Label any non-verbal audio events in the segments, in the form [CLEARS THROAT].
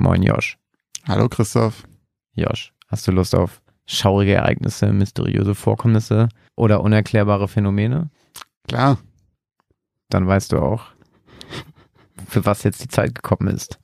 Moin Josh. Hallo Christoph. Josh, hast du Lust auf schaurige Ereignisse, mysteriöse Vorkommnisse oder unerklärbare Phänomene? Klar. Dann weißt du auch, für was jetzt die Zeit gekommen ist.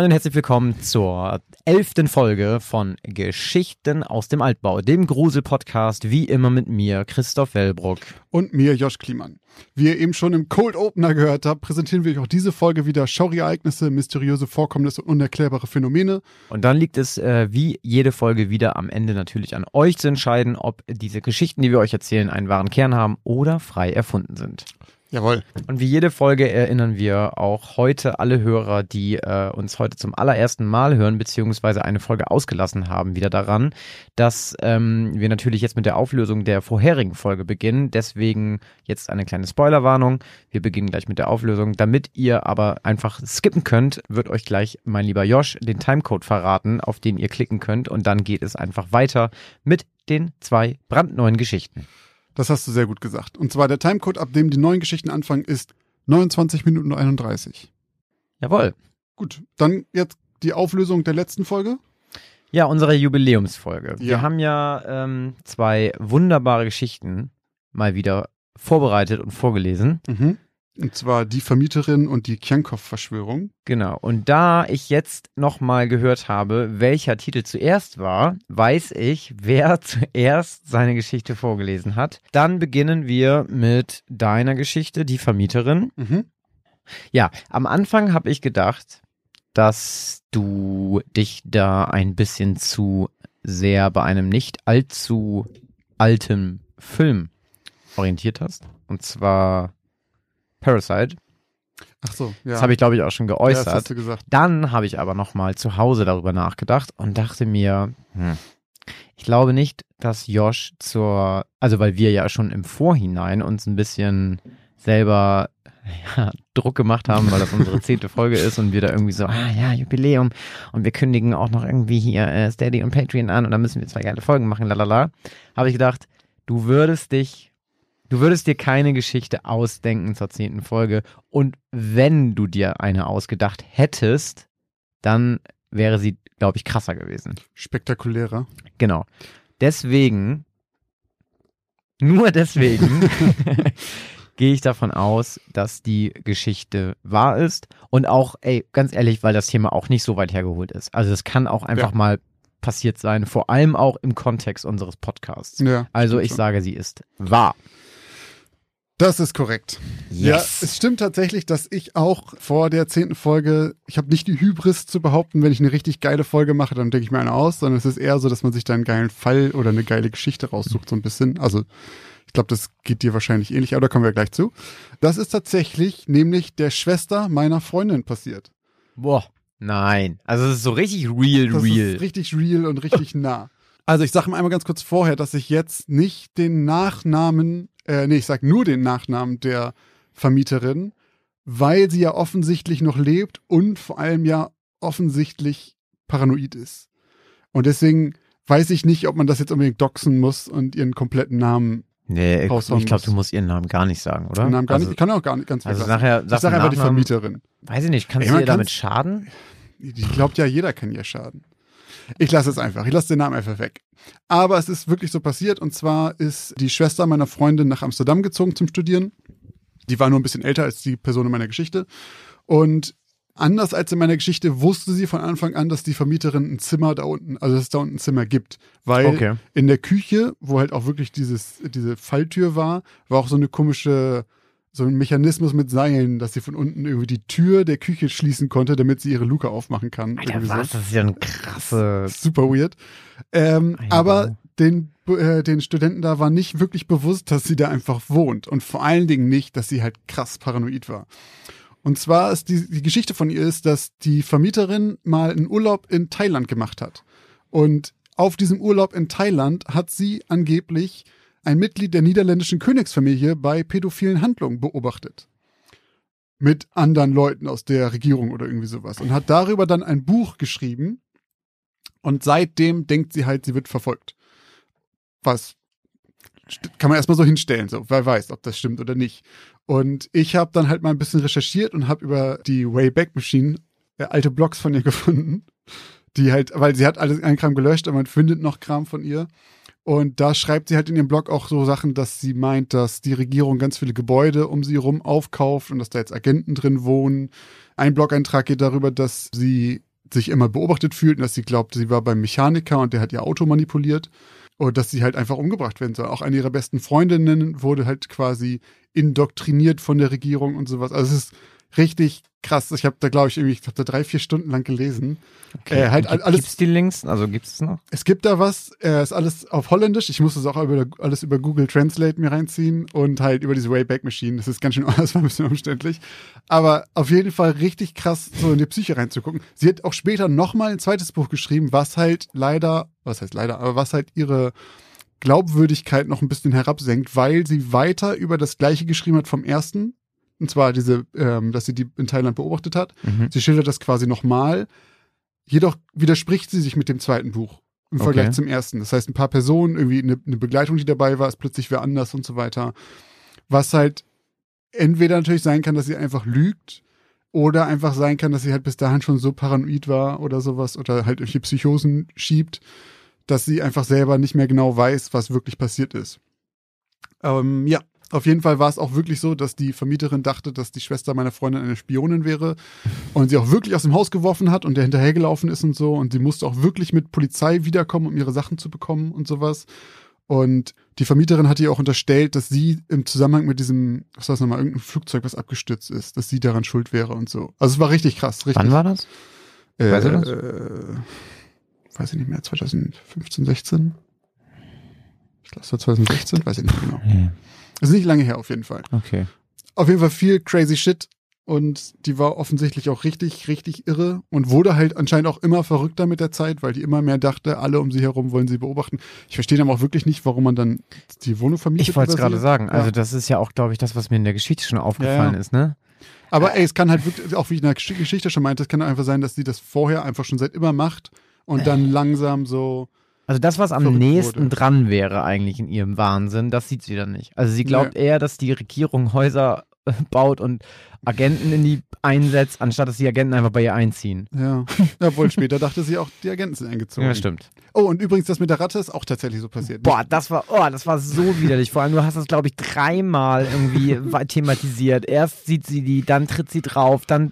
Moin und herzlich willkommen zur elften Folge von Geschichten aus dem Altbau, dem Grusel-Podcast, wie immer mit mir, Christoph Wellbruck. Und mir, Josh Kliemann. Wie ihr eben schon im Cold Opener gehört habt, präsentieren wir euch auch diese Folge wieder schaurige Ereignisse, mysteriöse Vorkommnisse und unerklärbare Phänomene. Und dann liegt es äh, wie jede Folge wieder am Ende natürlich an euch zu entscheiden, ob diese Geschichten, die wir euch erzählen, einen wahren Kern haben oder frei erfunden sind. Jawohl. Und wie jede Folge erinnern wir auch heute alle Hörer, die äh, uns heute zum allerersten Mal hören, beziehungsweise eine Folge ausgelassen haben, wieder daran, dass ähm, wir natürlich jetzt mit der Auflösung der vorherigen Folge beginnen. Deswegen jetzt eine kleine Spoilerwarnung. Wir beginnen gleich mit der Auflösung. Damit ihr aber einfach skippen könnt, wird euch gleich mein lieber Josh den Timecode verraten, auf den ihr klicken könnt. Und dann geht es einfach weiter mit den zwei brandneuen Geschichten. Das hast du sehr gut gesagt. Und zwar der Timecode, ab dem die neuen Geschichten anfangen, ist 29 Minuten 31. Jawohl. Gut, dann jetzt die Auflösung der letzten Folge. Ja, unsere Jubiläumsfolge. Wir Ja. haben ja ähm, zwei wunderbare Geschichten mal wieder vorbereitet und vorgelesen. Mhm. Und zwar die Vermieterin und die Kjankov-Verschwörung. Genau. Und da ich jetzt nochmal gehört habe, welcher Titel zuerst war, weiß ich, wer [LAUGHS] zuerst seine Geschichte vorgelesen hat. Dann beginnen wir mit deiner Geschichte, die Vermieterin. Mhm. Ja, am Anfang habe ich gedacht, dass du dich da ein bisschen zu sehr bei einem nicht allzu alten Film orientiert hast. Und zwar Parasite. Ach so, ja. Das habe ich, glaube ich, auch schon ja, das geäußert. hast du gesagt. Dann habe ich aber nochmal zu Hause darüber nachgedacht und dachte mir, hm, ich glaube nicht, dass Josh zur, also weil wir ja schon im Vorhinein uns ein bisschen selber [LAUGHS] ja, Druck gemacht haben, weil das unsere zehnte Folge ist und wir da irgendwie so, ah ja, Jubiläum und wir kündigen auch noch irgendwie hier äh, Steady und Patreon an und dann müssen wir zwei geile Folgen machen, lalala, habe ich gedacht, du würdest dich, du würdest dir keine Geschichte ausdenken zur zehnten Folge und wenn du dir eine ausgedacht hättest, dann wäre sie, glaube ich, krasser gewesen. Spektakulärer. Genau. Deswegen, nur deswegen, [LAUGHS] gehe ich davon aus, dass die Geschichte wahr ist. Und auch, ey, ganz ehrlich, weil das Thema auch nicht so weit hergeholt ist. Also es kann auch einfach Ja. mal passiert sein, vor allem auch im Kontext unseres Podcasts. Ja. Also ich schon. sage, sie ist wahr. Das ist korrekt. Ja, es stimmt tatsächlich, dass ich auch vor der zehnten Folge, ich habe nicht die Hybris zu behaupten, wenn ich eine richtig geile Folge mache, dann denke ich mir eine aus, sondern es ist eher so, dass man sich da einen geilen Fall oder eine geile Geschichte raussucht, so ein bisschen. Also ich glaube, das geht dir wahrscheinlich ähnlich, aber da kommen wir gleich zu. Das ist tatsächlich nämlich der Schwester meiner Freundin passiert. Boah, nein. Also es ist so richtig real, Das real. ist richtig real und richtig [LAUGHS] nah. Also ich sage mal einmal ganz kurz vorher, dass ich jetzt nicht den Nachnamen, äh, nee, ich sag nur den Nachnamen der Vermieterin, weil sie ja offensichtlich noch lebt und vor allem ja offensichtlich paranoid ist. Und deswegen weiß ich nicht, ob man das jetzt unbedingt doxen muss und ihren kompletten Namen, nee, ich, ich glaube, du musst ihren Namen gar nicht sagen, oder? Namen gar also, nicht, ich kann auch gar nicht ganz Also nachher, Ich sag sage den einfach die. Vermieterin. Weiß ich nicht, kannst Ey, du ihr damit schaden? Die glaubt ja, jeder kann ihr schaden. Ich lasse es einfach. Ich lasse den Namen einfach weg. Aber es ist wirklich so passiert. Und zwar ist die Schwester meiner Freundin nach Amsterdam gezogen zum Studieren. Die war nur ein bisschen älter als die Person in meiner Geschichte. Und anders als in meiner Geschichte wusste sie von Anfang an, dass die Vermieterin ein Zimmer da unten, also dass es da unten ein Zimmer gibt. Weil Okay. in der Küche, wo halt auch wirklich dieses, diese Falltür war, war auch so eine komische, so ein Mechanismus mit Seilen, dass sie von unten irgendwie die Tür der Küche schließen konnte, damit sie ihre Luke aufmachen kann. Alter, Irgendwie so. was? Das ist ja ein krasse. Super weird. Ähm, aber den, äh, den Studenten da war nicht wirklich bewusst, dass sie da einfach wohnt. Und vor allen Dingen nicht, dass sie halt krass paranoid war. Und zwar ist die, die Geschichte von ihr ist, dass die Vermieterin mal einen Urlaub in Thailand gemacht hat. Und auf diesem Urlaub in Thailand hat sie angeblich ein Mitglied der niederländischen Königsfamilie bei pädophilen Handlungen beobachtet. mit anderen Leuten aus der Regierung oder irgendwie sowas und hat darüber dann ein Buch geschrieben und seitdem denkt sie halt, sie wird verfolgt. Was kann man erstmal so hinstellen, so wer weiß, ob das stimmt oder nicht. Und ich habe dann halt mal ein bisschen recherchiert und habe über die Wayback Machine äh, alte Blogs von ihr [LAUGHS] gefunden, die halt, weil sie hat alles einen Kram gelöscht, aber man findet noch Kram von ihr. Und da schreibt sie halt in ihrem Blog auch so Sachen, dass sie meint, dass die Regierung ganz viele Gebäude um sie herum aufkauft und dass da jetzt Agenten drin wohnen. Ein Blog-Eintrag geht darüber, dass sie sich immer beobachtet fühlt und dass sie glaubt, sie war beim Mechaniker und der hat ihr Auto manipuliert und dass sie halt einfach umgebracht werden soll. Auch eine ihrer besten Freundinnen wurde halt quasi indoktriniert von der Regierung und sowas. Also es ist richtig krass. Ich habe da, glaube ich, irgendwie, ich habe da drei, vier Stunden lang gelesen. Okay. Äh, halt Gibt, alles. Gibt's die Links? Also gibt's es noch? Es gibt da was. Äh, ist alles auf Holländisch. Ich muss es auch über, alles über Google Translate mir reinziehen und halt über diese Wayback Machine. Das ist ganz schön, [LAUGHS] das war ein bisschen umständlich. Aber auf jeden Fall richtig krass, so in die Psyche reinzugucken. Sie hat auch später nochmal ein zweites Buch geschrieben, was halt leider, was heißt leider, aber was halt ihre Glaubwürdigkeit noch ein bisschen herabsenkt, weil sie weiter über das gleiche geschrieben hat vom ersten und zwar diese, ähm, dass sie die in Thailand beobachtet hat. Mhm. Sie schildert das quasi nochmal. Jedoch widerspricht sie sich mit dem zweiten Buch im Vergleich okay. zum ersten. Das heißt, ein paar Personen, irgendwie eine, eine Begleitung, die dabei war, ist plötzlich wer anders und so weiter. Was halt entweder natürlich sein kann, dass sie einfach lügt oder einfach sein kann, dass sie halt bis dahin schon so paranoid war oder sowas oder halt irgendwelche Psychosen schiebt, dass sie einfach selber nicht mehr genau weiß, was wirklich passiert ist. Ähm, ja, auf jeden Fall war es auch wirklich so, dass die Vermieterin dachte, dass die Schwester meiner Freundin eine Spionin wäre und sie auch wirklich aus dem Haus geworfen hat und der hinterhergelaufen ist und so. Und sie musste auch wirklich mit Polizei wiederkommen, um ihre Sachen zu bekommen und sowas. Und die Vermieterin hat ihr auch unterstellt, dass sie im Zusammenhang mit diesem, was war das nochmal, irgendein Flugzeug, was abgestürzt ist, dass sie daran schuld wäre und so. Also es war richtig krass. Richtig. Wann war das? Äh, weißt du das? Äh, weiß ich nicht mehr, 2015, 16? Ich glaube, es war 2016, weiß ich nicht genau. Ja. Ist nicht lange her auf jeden Fall. Okay. Auf jeden Fall viel crazy shit und die war offensichtlich auch richtig, richtig irre und wurde halt anscheinend auch immer verrückter mit der Zeit, weil die immer mehr dachte, alle um sie herum wollen sie beobachten. Ich verstehe dann auch wirklich nicht, warum man dann die Wohnung vermietet. Ich wollte es gerade sagen. Ja. Also das ist ja auch, glaube ich, das, was mir in der Geschichte schon aufgefallen ja, ja. ist, ne? Aber ey, es kann halt wirklich, auch wie ich in der Geschichte schon meinte, es kann einfach sein, dass sie das vorher einfach schon seit immer macht und dann langsam so also das, was am nächsten wurde. dran wäre eigentlich in ihrem Wahnsinn, das sieht sie dann nicht. Also sie glaubt ja. eher, dass die Regierung Häuser äh, baut und Agenten in die einsetzt, anstatt dass die Agenten einfach bei ihr einziehen. Ja, [LAUGHS] obwohl später dachte sie auch, die Agenten sind eingezogen. Ja, stimmt. Oh, und übrigens, das mit der Ratte ist auch tatsächlich so passiert. Boah, das war, oh, das war so widerlich. Vor allem, du hast das, glaube ich, dreimal irgendwie [LAUGHS] thematisiert. Erst sieht sie die, dann tritt sie drauf, dann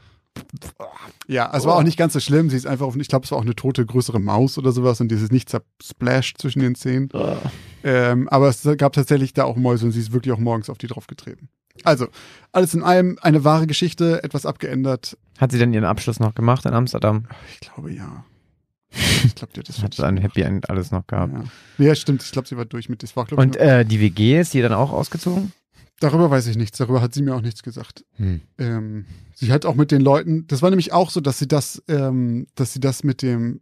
ja, es war auch nicht ganz so schlimm. Sie ist einfach, auf, ich glaube, es war auch eine tote größere Maus oder sowas und dieses nicht zersplashed zwischen den Zähnen. Oh. Ähm, aber es gab tatsächlich da auch Mäuse und sie ist wirklich auch morgens auf die draufgetreten. Also, alles in allem eine wahre Geschichte, etwas abgeändert. Hat sie denn ihren Abschluss noch gemacht in Amsterdam? Ich glaube ja. Ich glaube, die hat das Hat ein Happy End alles noch gehabt. Ja, ja stimmt. Ich glaube, sie war durch mit das war, Und äh, die WG ist die dann auch ausgezogen? Darüber weiß ich nichts, darüber hat sie mir auch nichts gesagt. Hm. Ähm, sie hat auch mit den Leuten, das war nämlich auch so, dass sie das, ähm, dass sie das mit dem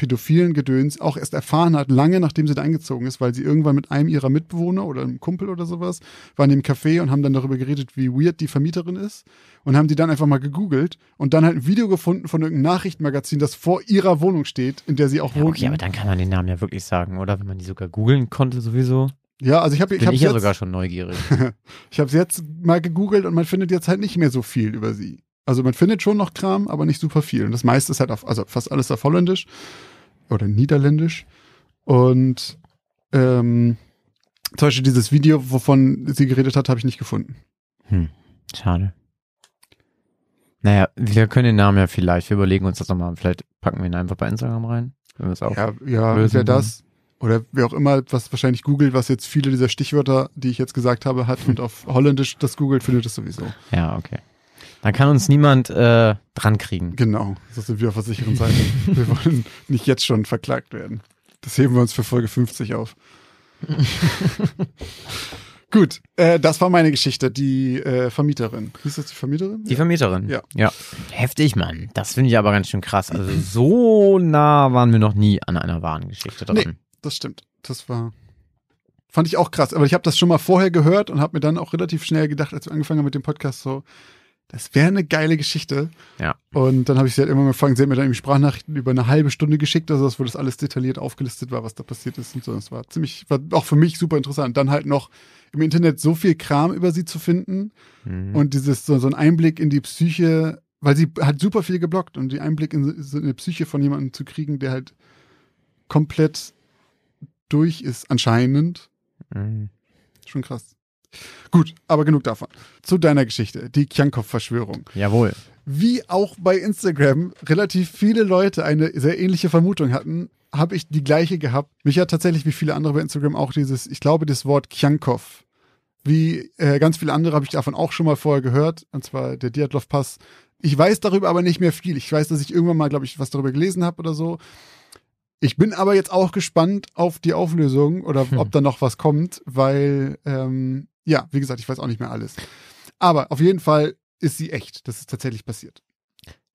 pädophilen Gedöns auch erst erfahren hat, lange nachdem sie da eingezogen ist, weil sie irgendwann mit einem ihrer Mitbewohner oder einem Kumpel oder sowas waren im Café und haben dann darüber geredet, wie weird die Vermieterin ist und haben die dann einfach mal gegoogelt und dann halt ein Video gefunden von irgendeinem Nachrichtenmagazin, das vor ihrer Wohnung steht, in der sie auch ja, wohnt. Okay, aber dann kann man den Namen ja wirklich sagen, oder? Wenn man die sogar googeln konnte sowieso. Ja, also ich habe ich Bin ich ja sogar schon neugierig. [LAUGHS] ich habe es jetzt mal gegoogelt und man findet jetzt halt nicht mehr so viel über sie. Also man findet schon noch Kram, aber nicht super viel. Und das meiste ist halt auf, also fast alles auf Holländisch oder Niederländisch. Und ähm, zum Beispiel dieses Video, wovon sie geredet hat, habe ich nicht gefunden. Hm, schade. Naja, wir können den Namen ja vielleicht, wir überlegen uns das nochmal, vielleicht packen wir ihn einfach bei Instagram rein. Wenn wir es auch ja, ja wäre das oder wer auch immer, was wahrscheinlich googelt, was jetzt viele dieser Stichwörter, die ich jetzt gesagt habe, hat und auf Holländisch das googelt, findet es sowieso. Ja, okay. Dann kann uns niemand äh, drankriegen. Genau, das sind wir auf der sicheren Seite. [LAUGHS] wir wollen nicht jetzt schon verklagt werden. Das heben wir uns für Folge 50 auf. [LAUGHS] Gut, äh, das war meine Geschichte, die äh, Vermieterin. Ist das die Vermieterin? Die ja. Vermieterin? Ja. Ja. Heftig, Mann. Das finde ich aber ganz schön krass. Also so nah waren wir noch nie an einer wahren Geschichte dran. Nee das stimmt. Das war. Fand ich auch krass. Aber ich habe das schon mal vorher gehört und habe mir dann auch relativ schnell gedacht, als wir angefangen haben mit dem Podcast, so, das wäre eine geile Geschichte. Ja. Und dann habe ich sie halt immer gefangen. Sie hat mir dann eben Sprachnachrichten über eine halbe Stunde geschickt, also wo das alles detailliert aufgelistet war, was da passiert ist und so. Das war ziemlich, war auch für mich super interessant. Dann halt noch im Internet so viel Kram über sie zu finden mhm. und dieses, so, so ein Einblick in die Psyche, weil sie hat super viel geblockt und die Einblick in so eine Psyche von jemandem zu kriegen, der halt komplett durch ist, anscheinend. Mhm. Schon krass. Gut, aber genug davon. Zu deiner Geschichte, die Kjankov-Verschwörung. Jawohl. Wie auch bei Instagram relativ viele Leute eine sehr ähnliche Vermutung hatten, habe ich die gleiche gehabt. Mich hat tatsächlich wie viele andere bei Instagram auch dieses, ich glaube, das Wort Kjankov. Wie äh, ganz viele andere habe ich davon auch schon mal vorher gehört, und zwar der Diatlov-Pass. Ich weiß darüber aber nicht mehr viel. Ich weiß, dass ich irgendwann mal, glaube ich, was darüber gelesen habe oder so. Ich bin aber jetzt auch gespannt auf die Auflösung oder hm. ob da noch was kommt, weil ähm, ja, wie gesagt, ich weiß auch nicht mehr alles. Aber auf jeden Fall ist sie echt. Das ist tatsächlich passiert.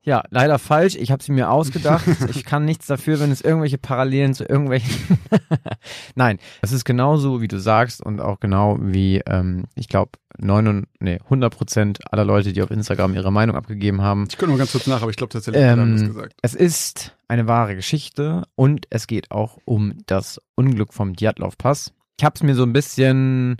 Ja, leider falsch. Ich habe sie mir ausgedacht. [LAUGHS] ich kann nichts dafür, wenn es irgendwelche Parallelen zu irgendwelchen. [LAUGHS] Nein, es ist genauso, wie du sagst und auch genau wie, ähm, ich glaube, nee, 100 Prozent aller Leute, die auf Instagram ihre Meinung abgegeben haben. Ich gucke nur ganz kurz nach, aber ich glaube tatsächlich, ähm, gesagt. Es ist eine wahre Geschichte und es geht auch um das Unglück vom Djatlov-Pass. Ich habe es mir so ein bisschen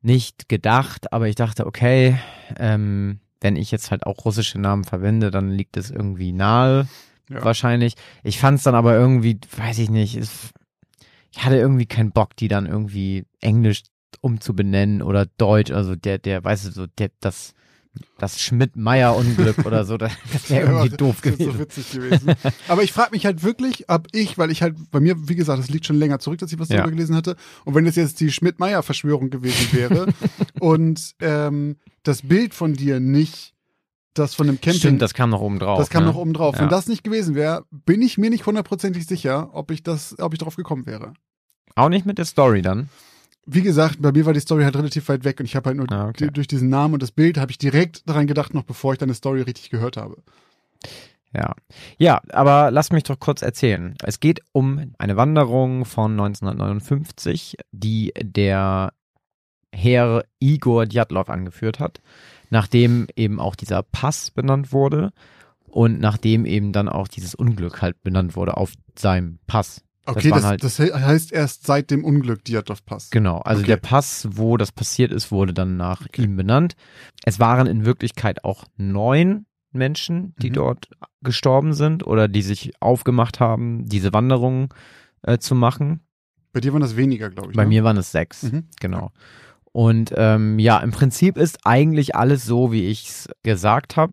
nicht gedacht, aber ich dachte, okay, ähm, wenn ich jetzt halt auch russische Namen verwende, dann liegt es irgendwie nahe, ja. wahrscheinlich. Ich fand es dann aber irgendwie, weiß ich nicht, es, ich hatte irgendwie keinen Bock, die dann irgendwie Englisch umzubenennen oder Deutsch, also der, der, weißt du, so, der, das, das Schmidt-Meyer-Unglück oder so, das, [LAUGHS] wäre irgendwie ja, doof gewesen. Das so witzig gewesen. Aber ich frage mich halt wirklich, ob ich, weil ich halt, bei mir, wie gesagt, das liegt schon länger zurück, dass ich was ja. darüber gelesen hatte. Und wenn das jetzt die Schmidt-Meyer-Verschwörung gewesen wäre [LAUGHS] und ähm, das Bild von dir nicht das von dem Camping. Stimmt, das kam noch oben drauf. Das kam ne? noch oben drauf. Ja. Wenn das nicht gewesen wäre, bin ich mir nicht hundertprozentig sicher, ob ich das, ob ich drauf gekommen wäre. Auch nicht mit der Story dann? Wie gesagt, bei mir war die Story halt relativ weit weg und ich habe halt nur ah, okay. durch diesen Namen und das Bild habe ich direkt daran gedacht, noch bevor ich deine Story richtig gehört habe. Ja. Ja, aber lass mich doch kurz erzählen. Es geht um eine Wanderung von 1959, die der Herr Igor Djatlov angeführt hat, nachdem eben auch dieser Pass benannt wurde und nachdem eben dann auch dieses Unglück halt benannt wurde auf seinem Pass. Okay, das, das, halt, das, heißt erst seit dem Unglück Diatlov-Pass. Genau, also okay. der Pass, wo das passiert ist, wurde dann nach okay. ihm benannt. Es waren in Wirklichkeit auch neun Menschen, die mhm. dort gestorben sind oder die sich aufgemacht haben, diese Wanderung äh, zu machen. Bei dir waren das weniger, glaube ich. Bei ne? mir waren es sechs, mhm. genau. Und ähm, ja, im Prinzip ist eigentlich alles so, wie ich es gesagt habe.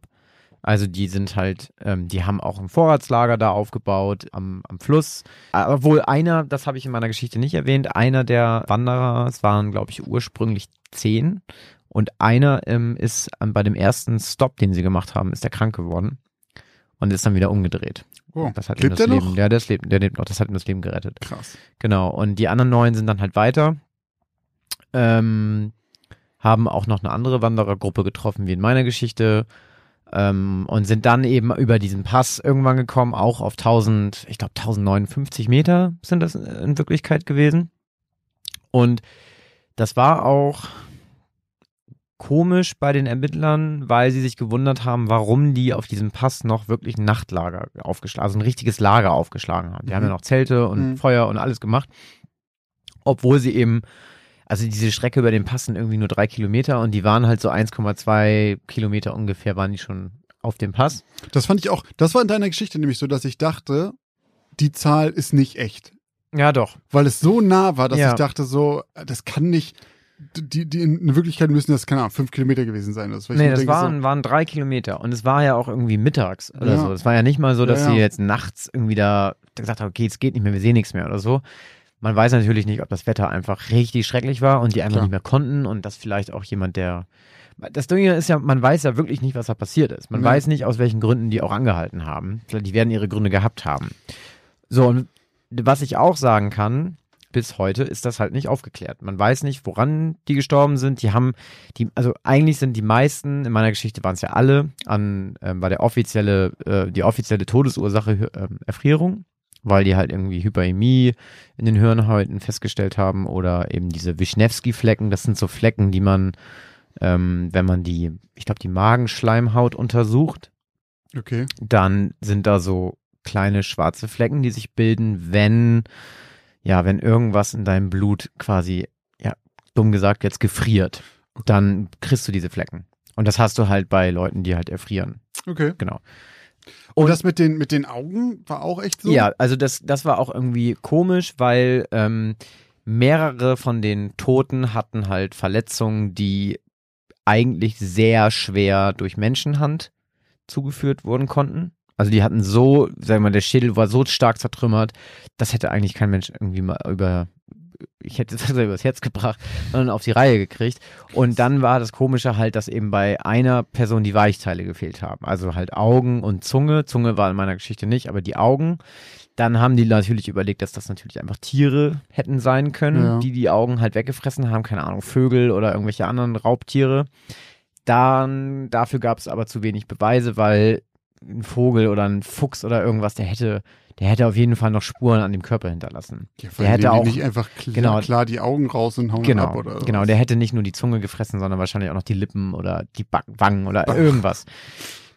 Also die sind halt, ähm, die haben auch ein Vorratslager da aufgebaut am, am Fluss. Obwohl einer, das habe ich in meiner Geschichte nicht erwähnt, einer der Wanderer, es waren glaube ich ursprünglich zehn und einer ähm, ist ähm, bei dem ersten Stop, den sie gemacht haben, ist er krank geworden und ist dann wieder umgedreht. Oh, das hat lebt ihm das der Leben, noch? Ja, der lebt, der lebt noch, das hat ihm das Leben gerettet. Krass. Genau, und die anderen neun sind dann halt weiter. Ähm, haben auch noch eine andere Wanderergruppe getroffen, wie in meiner Geschichte ähm, und sind dann eben über diesen Pass irgendwann gekommen, auch auf 1000, ich glaube 1059 Meter sind das in Wirklichkeit gewesen. Und das war auch komisch bei den Ermittlern, weil sie sich gewundert haben, warum die auf diesem Pass noch wirklich ein Nachtlager aufgeschlagen, also ein richtiges Lager aufgeschlagen haben. Die mhm. haben ja noch Zelte und mhm. Feuer und alles gemacht, obwohl sie eben also diese Strecke über den Pass sind irgendwie nur drei Kilometer und die waren halt so 1,2 Kilometer ungefähr, waren die schon auf dem Pass. Das fand ich auch, das war in deiner Geschichte nämlich so, dass ich dachte, die Zahl ist nicht echt. Ja, doch. Weil es so nah war, dass ja. ich dachte so, das kann nicht, die, die in Wirklichkeit müssen das, keine Ahnung, fünf Kilometer gewesen sein. Das, nee, das denke, waren, so, waren drei Kilometer und es war ja auch irgendwie mittags oder ja. so. Es war ja nicht mal so, dass ja, sie jetzt nachts irgendwie da gesagt haben, okay, es geht nicht mehr, wir sehen nichts mehr oder so. Man weiß natürlich nicht, ob das Wetter einfach richtig schrecklich war und die einfach Klar. nicht mehr konnten und dass vielleicht auch jemand, der. Das Ding ist ja, man weiß ja wirklich nicht, was da passiert ist. Man ja. weiß nicht, aus welchen Gründen die auch angehalten haben. Die werden ihre Gründe gehabt haben. So, und was ich auch sagen kann, bis heute ist das halt nicht aufgeklärt. Man weiß nicht, woran die gestorben sind. Die haben, die, also eigentlich sind die meisten, in meiner Geschichte waren es ja alle, an, ähm, war der offizielle, äh, die offizielle Todesursache äh, Erfrierung weil die halt irgendwie Hyperämie in den Hirnhäuten festgestellt haben oder eben diese Wischnewski-Flecken. Das sind so Flecken, die man ähm, wenn man die, ich glaube, die Magenschleimhaut untersucht, Okay. dann sind da so kleine schwarze Flecken, die sich bilden, wenn, ja, wenn irgendwas in deinem Blut quasi, ja, dumm gesagt, jetzt gefriert, dann kriegst du diese Flecken. Und das hast du halt bei Leuten, die halt erfrieren. Okay. Genau. Und, Und- das mit den, mit den Augen war auch echt so? Ja, also das, das war auch irgendwie komisch, weil ähm, mehrere von den Toten hatten halt Verletzungen, die eigentlich sehr schwer durch Menschenhand zugeführt wurden konnten. Also die hatten so, sagen wir mal, der Schädel war so stark zertrümmert, das hätte eigentlich kein Mensch irgendwie mal über, ich hätte das [LAUGHS] übers Herz gebracht, sondern auf die Reihe gekriegt. Und dann war das Komische halt, dass eben bei einer Person die Weichteile gefehlt haben. Also halt Augen und Zunge. Zunge war in meiner Geschichte nicht, aber die Augen. Dann haben die natürlich überlegt, dass das natürlich einfach Tiere hätten sein können, Ja. die die Augen halt weggefressen haben. Keine Ahnung, Vögel oder irgendwelche anderen Raubtiere. Dann, dafür gab es aber zu wenig Beweise, weil ein Vogel oder ein Fuchs oder irgendwas, der hätte, der hätte auf jeden Fall noch Spuren an dem Körper hinterlassen. Ja, Der hätte auch- nicht einfach klar, genau. klar die Augen raus und hauen ab Genau, oder genau, was? der hätte nicht nur die Zunge gefressen, sondern wahrscheinlich auch noch die Lippen oder die Back Wangen oder Ach. irgendwas.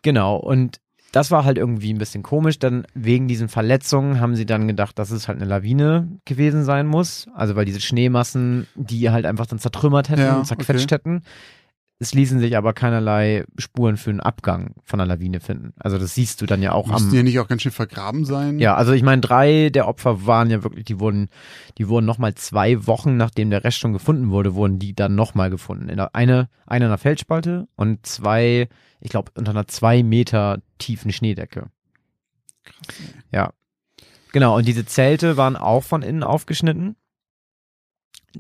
Genau, und das war halt irgendwie ein bisschen komisch. Dann wegen diesen Verletzungen haben sie dann gedacht, dass es halt eine Lawine gewesen sein muss. Also weil diese Schneemassen, die halt einfach dann zertrümmert hätten Ja, und zerquetscht hätten. Es ließen sich aber keinerlei Spuren für einen Abgang von einer Lawine finden. Also das siehst du dann ja auch am, Müssten ja nicht auch ganz schön vergraben sein? ja, also ich meine, drei der Opfer waren ja wirklich, die wurden, die wurden nochmal zwei Wochen, nachdem der Rest schon gefunden wurde, wurden die dann nochmal gefunden. In der, eine, eine in einer Feldspalte und zwei, ich glaube, unter einer zwei Meter tiefen Schneedecke. Ja. Genau, und diese Zelte waren auch von innen aufgeschnitten.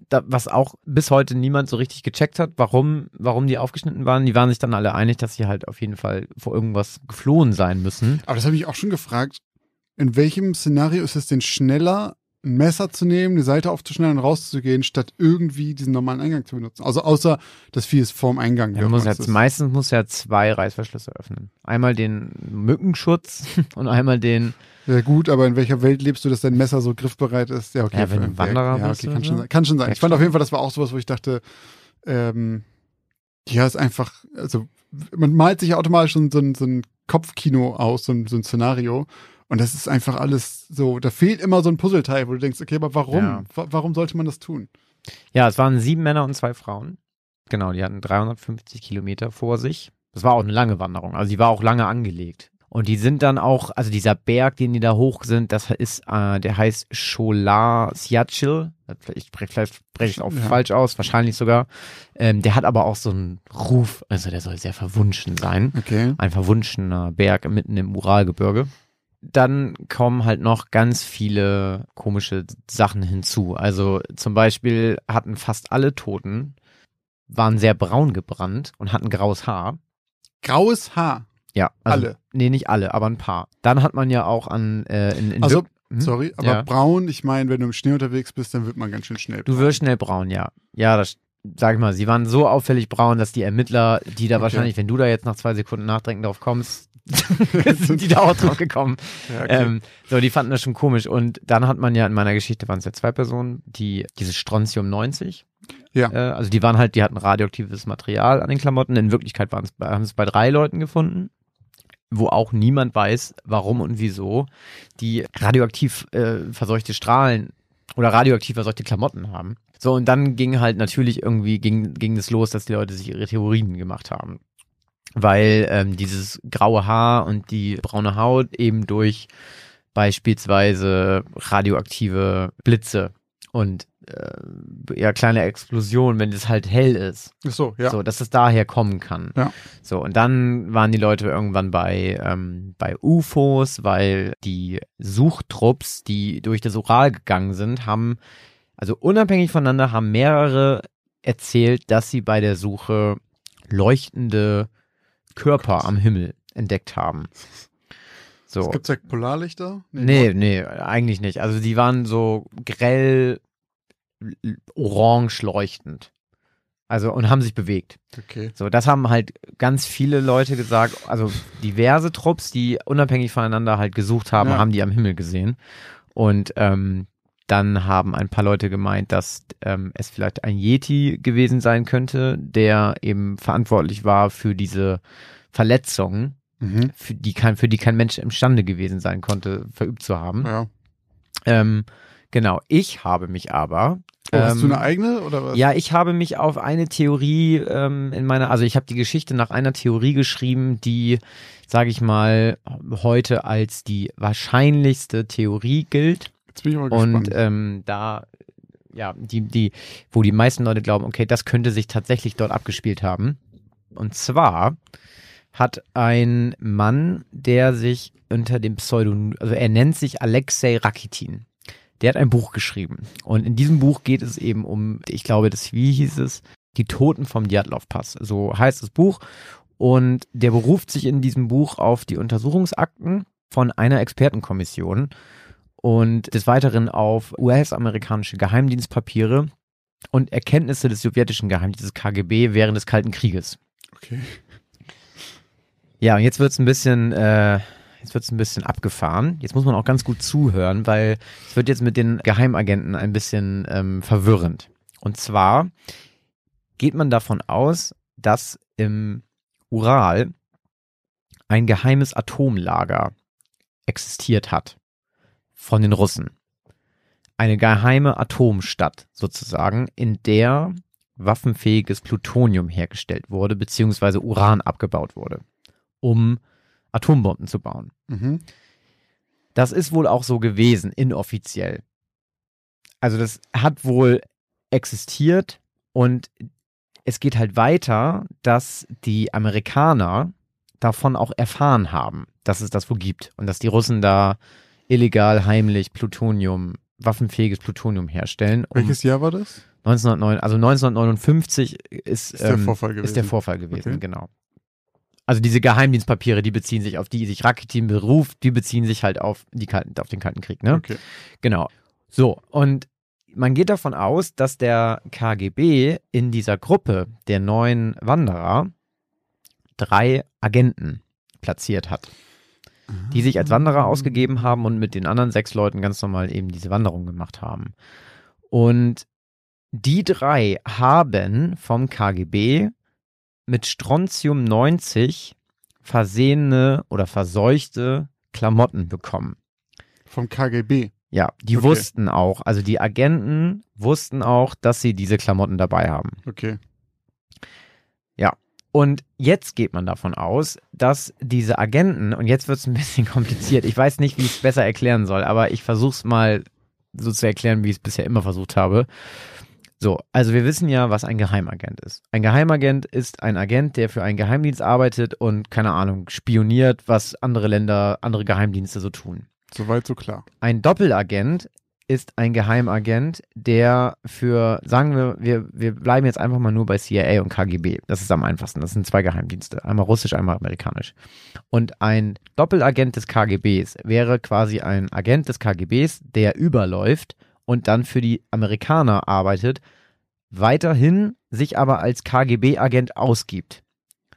Da, was auch bis heute niemand so richtig gecheckt hat, warum, warum die aufgeschnitten waren. Die waren sich dann alle einig, dass sie halt auf jeden Fall vor irgendwas geflohen sein müssen. Aber das habe ich auch schon gefragt. In welchem Szenario ist es denn schneller, ein Messer zu nehmen, die Seite aufzuschneiden und rauszugehen, statt irgendwie diesen normalen Eingang zu benutzen? Also außer das Vieh ist vorm Eingang. Ja, immer jetzt, meistens muss ja zwei Reißverschlüsse öffnen. Einmal den Mückenschutz [LAUGHS] und einmal den. Ja gut, aber in welcher Welt lebst du, dass dein Messer so griffbereit ist? Ja, okay. Ja, wenn du Wanderer ja, bist okay, oder kann, schon sein. kann schon sein. Ja, Ich fand auf jeden Fall, das war auch sowas, wo ich dachte, ähm, ja, ist einfach, also man malt sich ja automatisch so, ein- so, ein- Kopfkino aus, so ein, so ein Szenario. Und das ist einfach alles so, da fehlt immer so ein Puzzleteil, wo du denkst, okay, aber warum? Ja. Wa- Warum sollte man das tun? Ja, es waren sieben Männer und zwei Frauen. Genau, die hatten 350 Kilometer vor sich. Das war auch eine lange Wanderung. Also die war auch lange angelegt. Und die sind dann auch, also dieser Berg, den die da hoch sind, das ist, äh, der heißt Cholar Siachil. Ich spreche vielleicht spreche ich auch Ja. falsch aus, wahrscheinlich sogar. Ähm, der hat aber auch so einen Ruf, also der soll sehr verwunschen sein. Okay. ein verwunschener Berg mitten im Uralgebirge. Dann kommen halt noch ganz viele komische Sachen hinzu. Also zum Beispiel hatten fast alle Toten, waren sehr braun gebrannt und hatten graues Haar. Graues Haar. Ja, also, Alle? Nee, nicht alle, aber ein paar. Dann hat man ja auch an äh, in, in Also, Hm? Sorry, aber Ja. braun, ich meine, wenn du im Schnee unterwegs bist, dann wird man ganz schön schnell. Du braun. wirst schnell braun, ja. Ja, das sag ich mal, sie waren so auffällig braun, dass die Ermittler, die da Okay. wahrscheinlich, wenn du da jetzt nach zwei Sekunden nachdenken drauf kommst, [LAUGHS] [LAUGHS] sind die da auch drauf gekommen. Ja, okay. Ähm, so, die fanden das schon komisch. Und dann hat man ja in meiner Geschichte waren es ja zwei Personen, die dieses Strontium 90. Ja. Äh, also die waren halt, die hatten radioaktives Material an den Klamotten. In Wirklichkeit haben es bei drei Leuten gefunden, wo auch niemand weiß, warum und wieso die radioaktiv äh, verseuchte Strahlen oder radioaktiv verseuchte Klamotten haben. So, und dann ging halt natürlich irgendwie, ging, ging es los, dass die Leute sich ihre Theorien gemacht haben. Weil ähm, dieses graue Haar und die braune Haut eben durch beispielsweise radioaktive Blitze und äh, ja, kleine Explosionen, wenn es halt hell ist. Ach so, ja. So, dass es daher kommen kann. Ja. So, und dann waren die Leute irgendwann bei, ähm, bei UFOs, weil die Suchtrupps, die durch das Ural gegangen sind, haben, also unabhängig voneinander, haben mehrere erzählt, dass sie bei der Suche leuchtende Körper am Himmel entdeckt haben. So. Gibt es ja Polarlichter? Nee, nee, eigentlich nicht. Also die waren so grell orange leuchtend. Also und haben sich bewegt. Okay. So, das haben halt ganz viele Leute gesagt, also diverse Trupps, die unabhängig voneinander halt gesucht haben, Ja. haben die am Himmel gesehen. Und ähm, dann haben ein paar Leute gemeint, dass ähm, es vielleicht ein Yeti gewesen sein könnte, der eben verantwortlich war für diese Verletzungen, mhm. für, die kein, für die kein Mensch imstande gewesen sein konnte, verübt zu haben. Ja. Ähm, genau, ich habe mich aber Oh, hast du eine ähm, eigene oder was? Ja, ich habe mich auf eine Theorie ähm, in meiner, also ich habe die Geschichte nach einer Theorie geschrieben, die, sage ich mal, heute als die wahrscheinlichste Theorie gilt. Jetzt bin ich mal gespannt. Und ähm, da, ja, die, die, wo die meisten Leute glauben, okay, das könnte sich tatsächlich dort abgespielt haben. Und zwar hat ein Mann, der sich unter dem Pseudonym, also er nennt sich Alexei Rakitin der hat ein Buch geschrieben. Und in diesem Buch geht es eben um, ich glaube, das, wie hieß es? Die Toten vom Djatlov-Pass. So heißt das Buch. Und der beruft sich in diesem Buch auf die Untersuchungsakten von einer Expertenkommission und des Weiteren auf US-amerikanische Geheimdienstpapiere und Erkenntnisse des sowjetischen Geheimdienstes KGB während des Kalten Krieges. Okay. Ja, und jetzt wird es ein bisschen äh, Jetzt wird es ein bisschen abgefahren. Jetzt muss man auch ganz gut zuhören, weil es wird jetzt mit den Geheimagenten ein bisschen ähm, verwirrend. Und zwar geht man davon aus, dass im Ural ein geheimes Atomlager existiert hat von den Russen. Eine geheime Atomstadt sozusagen, in der waffenfähiges Plutonium hergestellt wurde, beziehungsweise Uran abgebaut wurde, um Atombomben zu bauen. Mhm. Das ist wohl auch so gewesen, inoffiziell. Also das hat wohl existiert und es geht halt weiter, dass die Amerikaner davon auch erfahren haben, dass es das wo gibt und dass die Russen da illegal heimlich Plutonium, waffenfähiges Plutonium herstellen. Um Welches Jahr war das? 1909, also 1959 ist, ist, der, ähm, Vorfall gewesen. ist der Vorfall gewesen, okay. genau also diese Geheimdienstpapiere, die beziehen sich auf die sich Rakitin beruft, die beziehen sich halt auf, die Kalten, auf den Kalten Krieg, ne? Okay. Genau. So, und man geht davon aus, dass der KGB in dieser Gruppe der neuen Wanderer drei Agenten platziert hat, die sich als Wanderer ausgegeben haben und mit den anderen sechs Leuten ganz normal eben diese Wanderung gemacht haben. Und die drei haben vom KGB mit Strontium 90 versehene oder verseuchte Klamotten bekommen. Vom KGB. Ja, die okay. wussten auch, also die Agenten wussten auch, dass sie diese Klamotten dabei haben. Okay. Ja, und jetzt geht man davon aus, dass diese Agenten, und jetzt wird es ein [LAUGHS] bisschen kompliziert, ich weiß nicht, wie ich es besser erklären soll, aber ich versuche es mal so zu erklären, wie ich es bisher immer versucht habe. So, also wir wissen ja, was ein Geheimagent ist. Ein Geheimagent ist ein Agent, der für einen Geheimdienst arbeitet und, keine Ahnung, spioniert, was andere Länder, andere Geheimdienste so tun. Soweit so klar. Ein Doppelagent ist ein Geheimagent, der für, sagen wir, wir, wir bleiben jetzt einfach mal nur bei CIA und KGB. Das ist am einfachsten. Das sind zwei Geheimdienste. Einmal russisch, einmal amerikanisch. Und ein Doppelagent des KGBs wäre quasi ein Agent des KGBs, der überläuft und dann für die Amerikaner arbeitet, weiterhin sich aber als KGB-Agent ausgibt.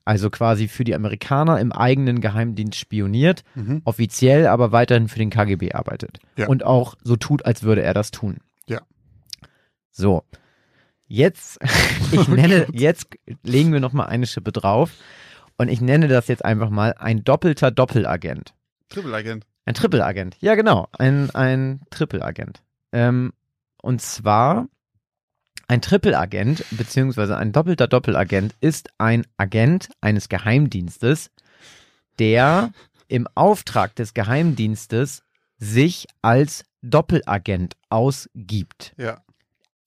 Also quasi für die Amerikaner im eigenen Geheimdienst spioniert, mhm. offiziell aber weiterhin für den KGB arbeitet. Ja. Und auch so tut, als würde er das tun. Ja. So. Jetzt, [LAUGHS] ich nenne, jetzt legen wir nochmal eine Schippe drauf und ich nenne das jetzt einfach mal ein doppelter Doppelagent. Triple-Agent. Ein Triple-Agent. Ja, genau. Ein, ein Triple-Agent. Ähm, und zwar ein Triple-Agent beziehungsweise ein doppelter Doppelagent ist ein Agent eines Geheimdienstes, der im Auftrag des Geheimdienstes sich als Doppelagent ausgibt. Ja.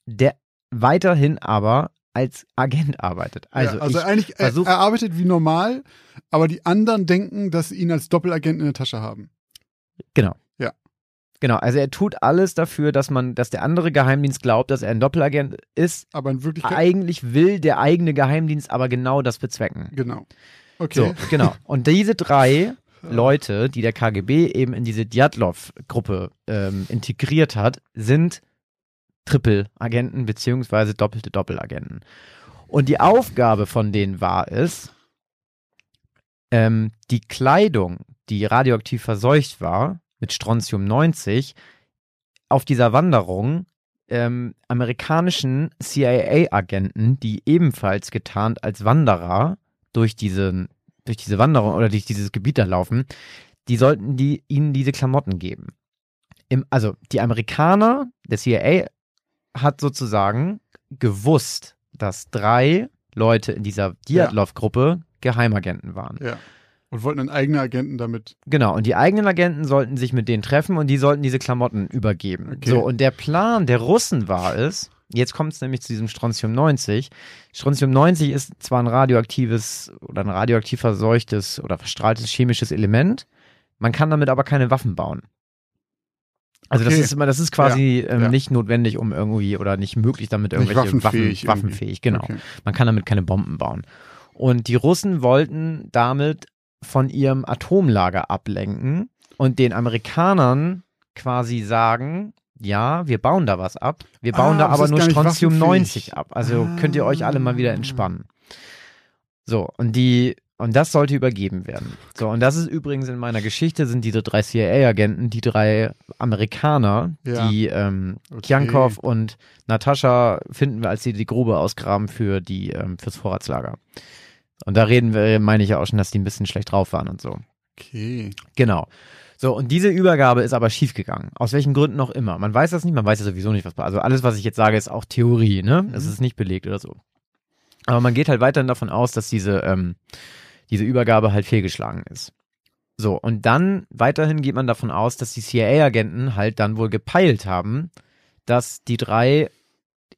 Der weiterhin aber als Agent arbeitet. Also, ja, also eigentlich, versuch, er, er arbeitet wie normal, aber die anderen denken, dass sie ihn als Doppelagent in der Tasche haben. Genau. Genau, also er tut alles dafür, dass man, dass der andere Geheimdienst glaubt, dass er ein Doppelagent ist. Aber in Wirklichkeit. Eigentlich will der eigene Geheimdienst aber genau das bezwecken. Genau. Okay. So, genau. [LAUGHS] Und diese drei Leute, die der KGB eben in diese Djatlov-Gruppe ähm, integriert hat, sind Triple-Agenten beziehungsweise doppelte Doppelagenten. Und die Aufgabe von denen war es, ähm, die Kleidung, die radioaktiv verseucht war, mit Strontium 90 auf dieser Wanderung ähm, amerikanischen CIA-Agenten, die ebenfalls getarnt als Wanderer durch diese, durch diese Wanderung oder durch dieses Gebiet da laufen, die sollten die, ihnen diese Klamotten geben. Im, also die Amerikaner, der CIA hat sozusagen gewusst, dass drei Leute in dieser Diatlov-Gruppe Geheimagenten waren. Ja. Und wollten einen eigenen Agenten damit. Genau, und die eigenen Agenten sollten sich mit denen treffen und die sollten diese Klamotten übergeben. Okay. So, und der Plan der Russen war es, jetzt kommt es nämlich zu diesem Strontium 90. Strontium 90 ist zwar ein radioaktives oder ein radioaktiv verseuchtes oder verstrahltes chemisches Element, man kann damit aber keine Waffen bauen. Also das Okay. ist immer, das ist quasi ähm, ja. nicht notwendig, um irgendwie oder nicht möglich, damit Nicht irgendwelche waffenfähig Waffen, waffenfähig, genau. Okay. Man kann damit keine Bomben bauen. Und die Russen wollten damit von ihrem Atomlager ablenken und den Amerikanern quasi sagen, ja, wir bauen da was ab. Wir bauen Ah, da aber nur Strontium waffenfähig. 90 ab. Also könnt ihr euch alle mal wieder Ah. entspannen. So, und die, und das sollte übergeben werden. So, und das ist übrigens in meiner Geschichte sind diese drei CIA-Agenten, die drei Amerikaner, Ja. die ähm, Okay. Kiankov und Natascha finden wir, als sie die Grube ausgraben für die, ähm, fürs Vorratslager. Und da reden wir, meine ich ja auch schon, dass die ein bisschen schlecht drauf waren und so. Okay. Genau. So, und diese Übergabe ist aber schiefgegangen. Aus welchen Gründen auch immer. Man weiß das nicht, man weiß ja sowieso nicht, was. Also alles, was ich jetzt sage, ist auch Theorie, ne? Es ist nicht belegt oder so. Aber man geht halt weiterhin davon aus, dass diese, ähm, diese Übergabe halt fehlgeschlagen ist. So, und dann weiterhin geht man davon aus, dass die CIA-Agenten halt dann wohl gepeilt haben, dass die drei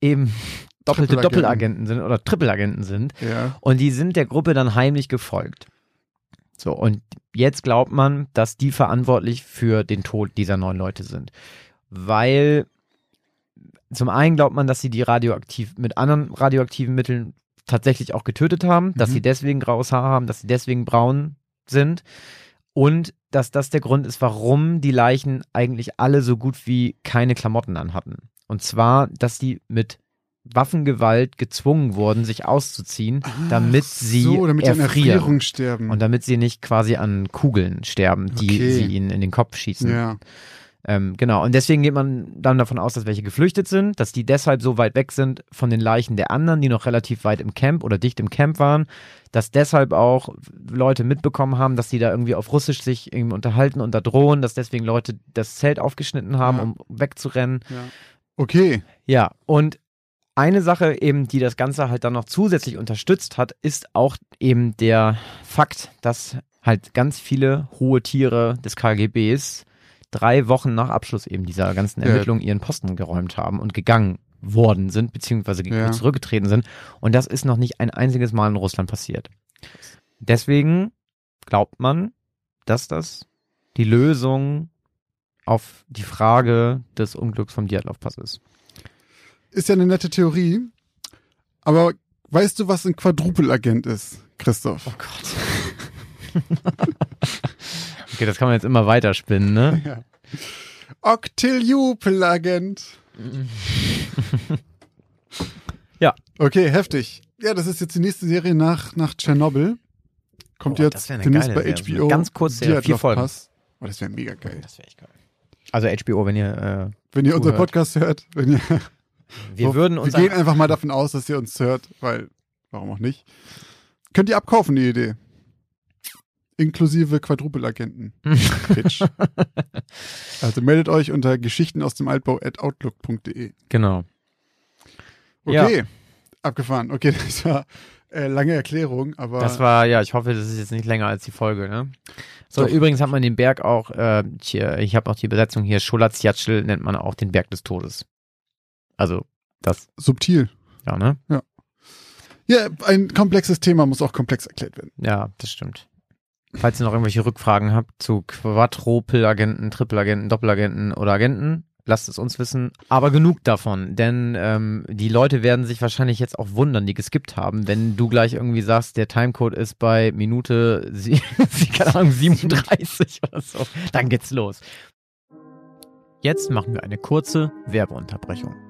eben doppelte. Doppelagenten sind oder Trippelagenten sind. Ja. Und die sind der Gruppe dann heimlich gefolgt. So, und jetzt glaubt man, dass die verantwortlich für den Tod dieser neun Leute sind. Weil zum einen glaubt man, dass sie die radioaktiv mit anderen radioaktiven Mitteln tatsächlich auch getötet haben, dass Mhm. sie deswegen graues Haar haben, dass sie deswegen braun sind und dass das der Grund ist, warum die Leichen eigentlich alle so gut wie keine Klamotten anhatten. Und zwar, dass die mit Waffengewalt gezwungen wurden, sich auszuziehen, damit sie so, damit erfrieren. Sterben. Und damit sie nicht quasi an Kugeln sterben, die Okay. sie ihnen in den Kopf schießen. ja. Ähm, genau, und deswegen geht man dann davon aus, dass welche geflüchtet sind, dass die deshalb so weit weg sind von den Leichen der anderen, die noch relativ weit im Camp oder dicht im Camp waren, dass deshalb auch Leute mitbekommen haben, dass die da irgendwie auf Russisch sich irgendwie unterhalten und da drohen, dass deswegen Leute das Zelt aufgeschnitten haben, Ja. um wegzurennen. ja. Okay. Ja, und eine Sache eben, die das Ganze halt dann noch zusätzlich unterstützt hat, ist auch eben der Fakt, dass halt ganz viele hohe Tiere des KGBs drei Wochen nach Abschluss eben dieser ganzen Ja. Ermittlungen ihren Posten geräumt haben und gegangen worden sind, beziehungsweise Ja. zurückgetreten sind. Und das ist noch nicht ein einziges Mal in Russland passiert. Deswegen glaubt man, dass das die Lösung auf die Frage des Unglücks vom Diatlov-Pass ist. Ist ja eine nette Theorie. Aber weißt du, was ein Quadrupelagent ist, Christoph? Oh Gott. [LAUGHS] okay, das kann man jetzt immer weiterspinnen, ne? Ja. Octiliupelagent. [LAUGHS] Ja. Okay, heftig. Ja, das ist jetzt die nächste Serie nach, nach Tschernobyl. Kommt Oh, jetzt demnächst bei Serie. HBO. Ganz kurz, Serie, vier Folgen. Pass. Oh, das wäre mega geil. Das wäre echt geil. Also HBO, wenn ihr, Wenn ihr unseren. Podcast hört, wenn ihr, äh, wir So, würden uns wir gehen einfach mal davon aus, dass ihr uns hört, weil, warum auch nicht? Könnt ihr abkaufen, die Idee. Inklusive Quadrupelagenten. [LAUGHS] Pitch. also meldet euch unter Geschichten aus dem Altbau at outlook.de. genau. Okay, abgefahren. Okay, [LAUGHS] das war äh, lange Erklärung, aber Das war, ja, ich hoffe, das ist jetzt nicht länger als die Folge, ne? So, Doch. übrigens hat man den Berg auch, äh, hier, ich habe auch die Besetzung hier, Scholatsjatschel nennt man auch den Berg des Todes. Also, das, subtil. ja, ne? Ja, ein komplexes Thema muss auch komplex erklärt werden. Ja, das stimmt. Falls ihr noch irgendwelche Rückfragen habt zu Quadrupelagenten, Tripelagenten, Doppelagenten oder Agenten, lasst es uns wissen. Aber genug davon, denn ähm, die Leute werden sich wahrscheinlich jetzt auch wundern, die geskippt haben, wenn du gleich irgendwie sagst, der Timecode ist bei Minute, sie, [LAUGHS] keine Ahnung, 37 oder so. Dann geht's los. Jetzt machen wir eine kurze Werbeunterbrechung.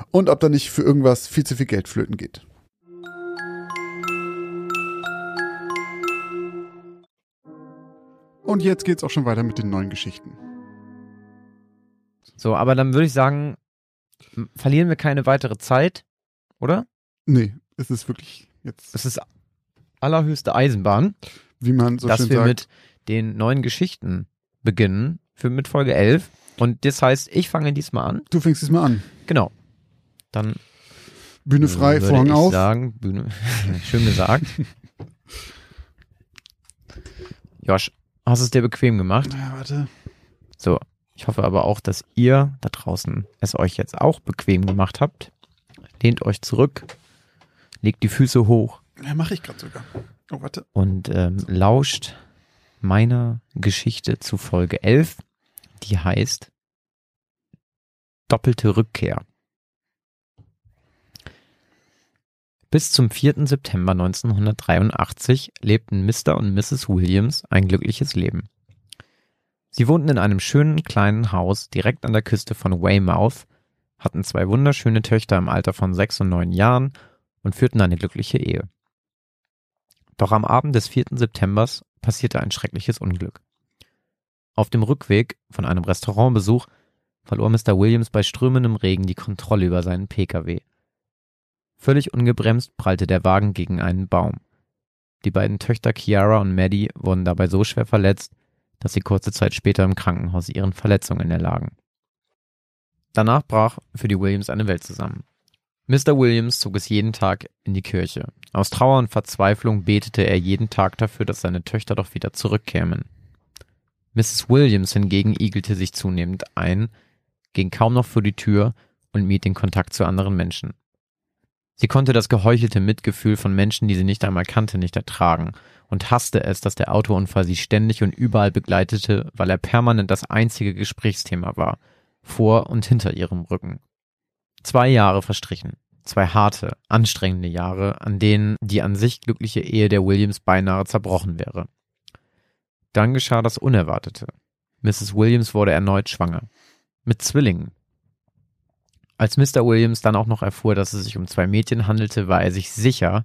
und ob da nicht für irgendwas viel zu viel Geld flöten geht. Und jetzt geht's auch schon weiter mit den neuen Geschichten. So, aber dann würde ich sagen, verlieren wir keine weitere Zeit, oder? Nee, es ist wirklich jetzt, Es ist allerhöchste Eisenbahn, wie man so dass schön wir sagt. mit den neuen Geschichten beginnen, für mit Folge 11. Und das heißt, ich fange diesmal an. du fängst diesmal an. Genau. Dann Bühne frei, würde Vorhang ich auf. sagen, Bühne, [LAUGHS] schön gesagt. Josh, hast du es dir bequem gemacht? Ja, warte. So, ich hoffe aber auch, dass ihr da draußen es euch jetzt auch bequem gemacht habt. Lehnt euch zurück, legt die Füße hoch Ja, mache ich gerade sogar. Oh, warte. und ähm, lauscht meiner Geschichte zu Folge 11, die heißt Doppelte Rückkehr. Bis zum 4. September 1983 lebten Mr. und Mrs. Williams ein glückliches Leben. Sie wohnten in einem schönen kleinen Haus direkt an der Küste von Weymouth, hatten zwei wunderschöne Töchter im Alter von sechs und neun Jahren und führten eine glückliche Ehe. Doch am Abend des 4. Septembers passierte ein schreckliches Unglück. Auf dem Rückweg von einem Restaurantbesuch verlor Mr. Williams bei strömendem Regen die Kontrolle über seinen Pkw. Völlig ungebremst prallte der Wagen gegen einen Baum. Die beiden Töchter Chiara und Maddie wurden dabei so schwer verletzt, dass sie kurze Zeit später im Krankenhaus ihren Verletzungen erlagen. Danach brach für die Williams eine Welt zusammen. Mr. Williams zog es jeden Tag in die Kirche. Aus Trauer und Verzweiflung betete er jeden Tag dafür, dass seine Töchter doch wieder zurückkämen. Mrs. Williams hingegen igelte sich zunehmend ein, ging kaum noch vor die Tür und mied den Kontakt zu anderen Menschen. Sie konnte das geheuchelte Mitgefühl von Menschen, die sie nicht einmal kannte, nicht ertragen und hasste es, dass der Autounfall sie ständig und überall begleitete, weil er permanent das einzige Gesprächsthema war, vor und hinter ihrem Rücken. Zwei Jahre verstrichen. Zwei harte, anstrengende Jahre, an denen die an sich glückliche Ehe der Williams beinahe zerbrochen wäre. Dann geschah das Unerwartete. Mrs. Williams wurde erneut schwanger. Mit Zwillingen. Als Mr. Williams dann auch noch erfuhr, dass es sich um zwei Mädchen handelte, war er sich sicher,